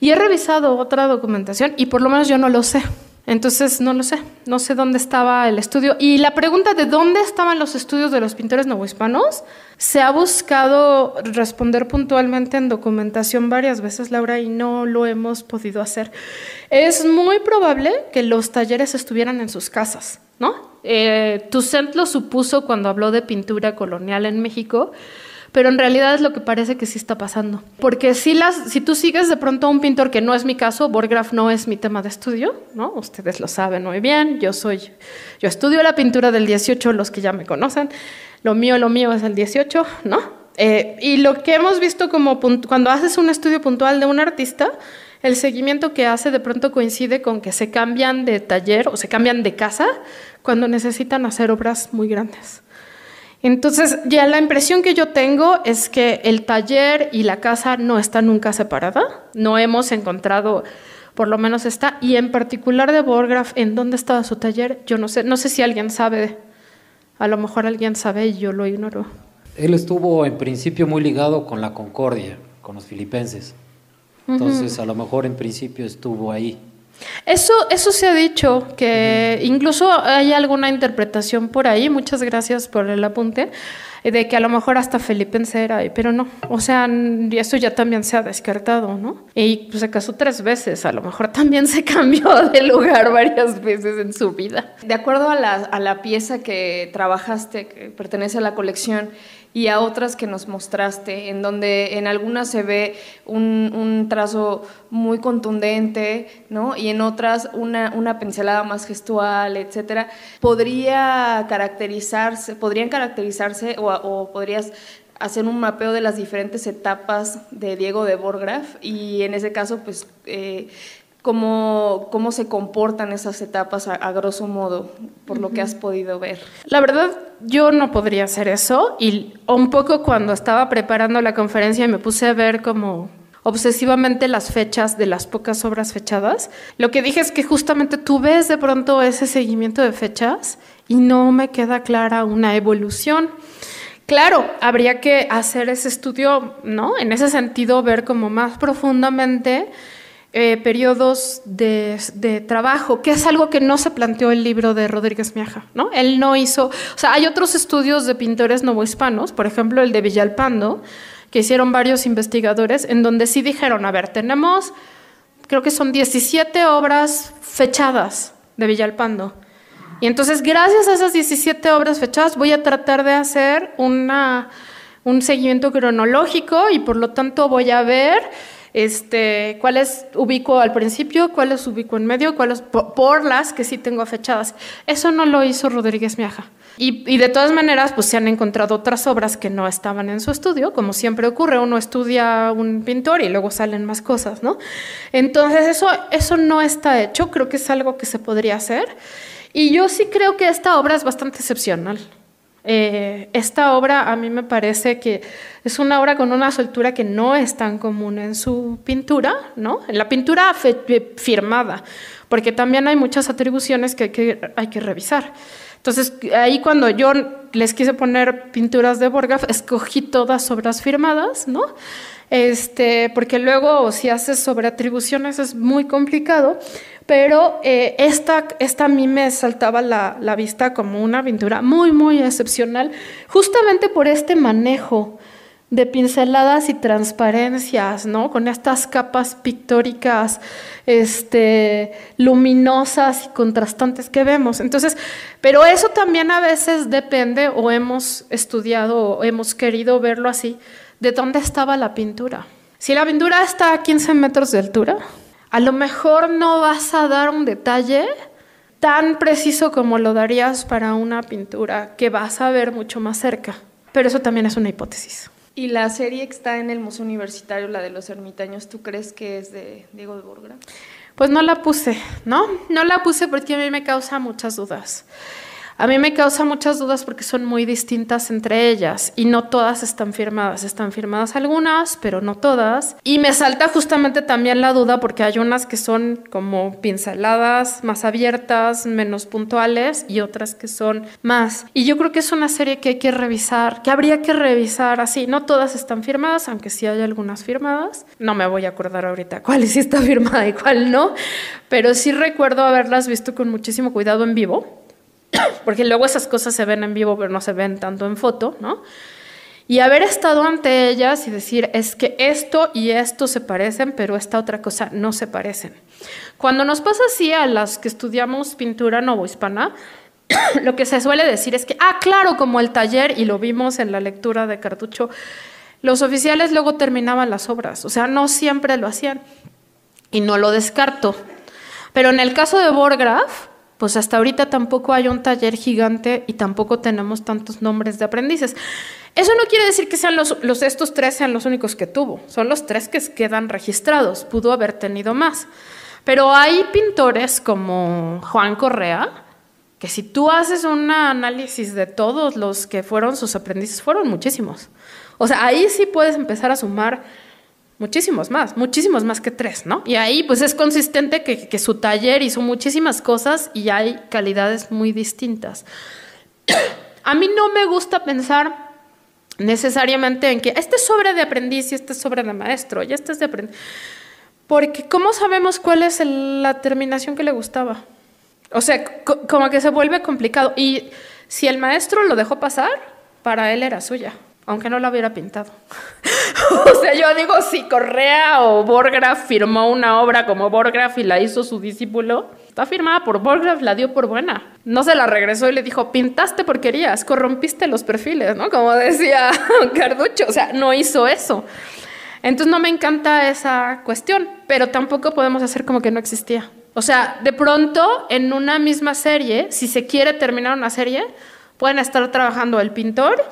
Y he revisado otra documentación y por lo menos yo no lo sé. Entonces, no lo sé, no sé dónde estaba el estudio. Y la pregunta de dónde estaban los estudios de los pintores novohispanos se ha buscado responder puntualmente en documentación varias veces, Laura, y no lo hemos podido hacer. Es muy probable que los talleres estuvieran en sus casas, ¿no? Eh, lo supuso cuando habló de pintura colonial en México pero en realidad es lo que parece que sí está pasando. Porque si, las, si tú sigues de pronto a un pintor, que no es mi caso, Borgraf no es mi tema de estudio, ¿no? Ustedes lo saben muy bien, yo soy, yo estudio la pintura del 18, los que ya me conocen, lo mío, lo mío es el 18, ¿no? Eh, y lo que hemos visto como cuando haces un estudio puntual de un artista, el seguimiento que hace de pronto coincide con que se cambian de taller o se cambian de casa cuando necesitan hacer obras muy grandes. Entonces, ya la impresión que yo tengo es que el taller y la casa no están nunca separada. No hemos encontrado, por lo menos está, y en particular de Borgraf, ¿en dónde estaba su taller? Yo no sé, no sé si alguien sabe. A lo mejor alguien sabe y yo lo ignoro. Él estuvo en principio muy ligado con la Concordia, con los filipenses. Entonces, a lo mejor en principio estuvo ahí. Eso, eso se ha dicho, que incluso hay alguna interpretación por ahí, muchas gracias por el apunte, de que a lo mejor hasta Felipense era, pero no, o sea, eso ya también se ha descartado, ¿no? Y pues acaso tres veces, a lo mejor también se cambió de lugar varias veces en su vida. De acuerdo a la, a la pieza que trabajaste, que pertenece a la colección, y a otras que nos mostraste, en donde en algunas se ve un, trazo muy contundente, ¿no? Y en otras una, una pincelada más gestual, etcétera. ¿Podría caracterizarse, podrían caracterizarse o, o podrías hacer un mapeo de las diferentes etapas de Diego de Borgraf y en ese caso, pues, eh, cómo, cómo se comportan esas etapas a, grosso modo, por lo que has podido ver. La verdad, yo no podría hacer eso y un poco cuando estaba preparando la conferencia me puse a ver como obsesivamente las fechas de las pocas obras fechadas. Lo que dije es que justamente tú ves de pronto ese seguimiento de fechas y no me queda clara una evolución. Claro, habría que hacer ese estudio, ¿no? En ese sentido, ver como más profundamente eh, periodos de, trabajo, que es algo que no se planteó el libro de Rodríguez Miaja, ¿no? Él no hizo, o sea, hay otros estudios de pintores novohispanos, por ejemplo el de Villalpando, que hicieron varios investigadores, en donde sí dijeron, a ver, tenemos, creo que son 17 obras fechadas de Villalpando. Y entonces, gracias a esas 17 obras fechadas, voy a tratar de hacer una, un seguimiento cronológico y por lo tanto voy a ver este, cuáles ubico al principio, cuáles ubico en medio, cuáles por, las que sí tengo fechadas. Eso no lo hizo Rodríguez Miaja. Y, de todas maneras, pues se han encontrado otras obras que no estaban en su estudio, como siempre ocurre, uno estudia un pintor y luego salen más cosas, ¿no? Entonces eso, eso no está hecho, creo que es algo que se podría hacer. Y yo sí creo que esta obra es bastante excepcional. Eh, esta obra a mí me parece que es una obra con una soltura que no es tan común en su pintura, ¿no? En la pintura firmada, porque también hay muchas atribuciones que hay que, hay que revisar. Entonces, ahí cuando yo les quise poner pinturas de Borgaf, escogí todas obras firmadas, ¿no? Este, porque luego si haces sobre atribuciones es muy complicado, pero eh, esta, esta a mí me saltaba la, la vista como una pintura muy, muy excepcional, justamente por este manejo de pinceladas y transparencias, ¿no? Con estas capas pictóricas, este, luminosas y contrastantes que vemos. Entonces, pero eso también a veces depende, o hemos estudiado, o hemos querido verlo así, de dónde estaba la pintura. Si la pintura está a 15 metros de altura, a lo mejor no vas a dar un detalle tan preciso como lo darías para una pintura que vas a ver mucho más cerca. Pero eso también es una hipótesis. Y la serie que está en el Museo Universitario, la de los ermitaños, ¿tú crees que es de Diego de Borgra? Pues no la puse, ¿no? No la puse porque a mí me causa muchas dudas. A mí me causa muchas dudas porque son muy distintas entre ellas y no todas están firmadas. Están firmadas algunas, pero no todas. Y me salta justamente también la duda porque hay unas que son como pinceladas más abiertas, menos puntuales y otras que son más. Y yo creo que es una serie que hay que revisar, que habría que revisar así. No todas están firmadas, aunque sí hay algunas firmadas. No me voy a acordar ahorita cuál sí está firmada y cuál no, pero sí recuerdo haberlas visto con muchísimo cuidado en vivo porque luego esas cosas se ven en vivo, pero no se ven tanto en foto, ¿no? Y haber estado ante ellas y decir, es que esto y esto se parecen, pero esta otra cosa no se parecen. Cuando nos pasa así a las que estudiamos pintura novohispana, lo que se suele decir es que, ah, claro, como el taller, y lo vimos en la lectura de Cartucho, los oficiales luego terminaban las obras, o sea, no siempre lo hacían, y no lo descarto. Pero en el caso de Borgraf, pues hasta ahorita tampoco hay un taller gigante y tampoco tenemos tantos nombres de aprendices. Eso no quiere decir que sean los, estos tres sean los únicos que tuvo, son los tres que quedan registrados, pudo haber tenido más. Pero hay pintores como Juan Correa, que si tú haces un análisis de todos los que fueron sus aprendices, fueron muchísimos. O sea, ahí sí puedes empezar a sumar muchísimos más, muchísimos más que tres, ¿no? Y ahí pues es consistente que, su taller hizo muchísimas cosas y hay calidades muy distintas. A mí no me gusta pensar necesariamente en que este es sobre de aprendiz y este es sobre de maestro y este es de aprendiz. Porque ¿cómo sabemos cuál es la terminación que le gustaba? O sea, como que se vuelve complicado. Y si el maestro lo dejó pasar, para él era suya aunque no la hubiera pintado. o sea, yo digo, si Correa o Borgraf firmó una obra como Borgraf y la hizo su discípulo, está firmada por Borgraf, la dio por buena. No se la regresó y le dijo, pintaste porquerías, corrompiste los perfiles, ¿no? Como decía Carducho, o sea, no hizo eso. Entonces no me encanta esa cuestión, pero tampoco podemos hacer como que no existía. O sea, de pronto en una misma serie, si se quiere terminar una serie, pueden estar trabajando el pintor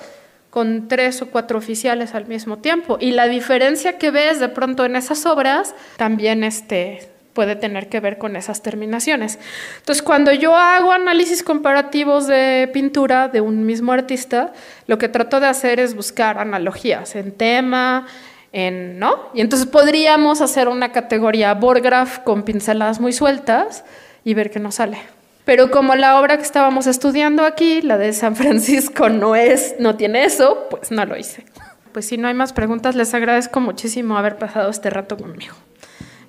con tres o cuatro oficiales al mismo tiempo. Y la diferencia que ves de pronto en esas obras también este, puede tener que ver con esas terminaciones. Entonces, cuando yo hago análisis comparativos de pintura de un mismo artista, lo que trato de hacer es buscar analogías en tema, en, ¿no? Y entonces podríamos hacer una categoría Borgraf con pinceladas muy sueltas y ver qué nos sale. Pero como la obra que estábamos estudiando aquí, la de San Francisco, no es, no tiene eso, pues no lo hice. Pues si no hay más preguntas, les agradezco muchísimo haber pasado este rato conmigo.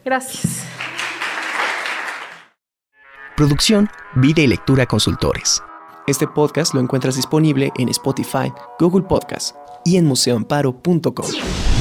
Gracias. Producción, Vida y Lectura Consultores. Este podcast lo encuentras disponible en Spotify, Google Podcast y en museoamparo.com.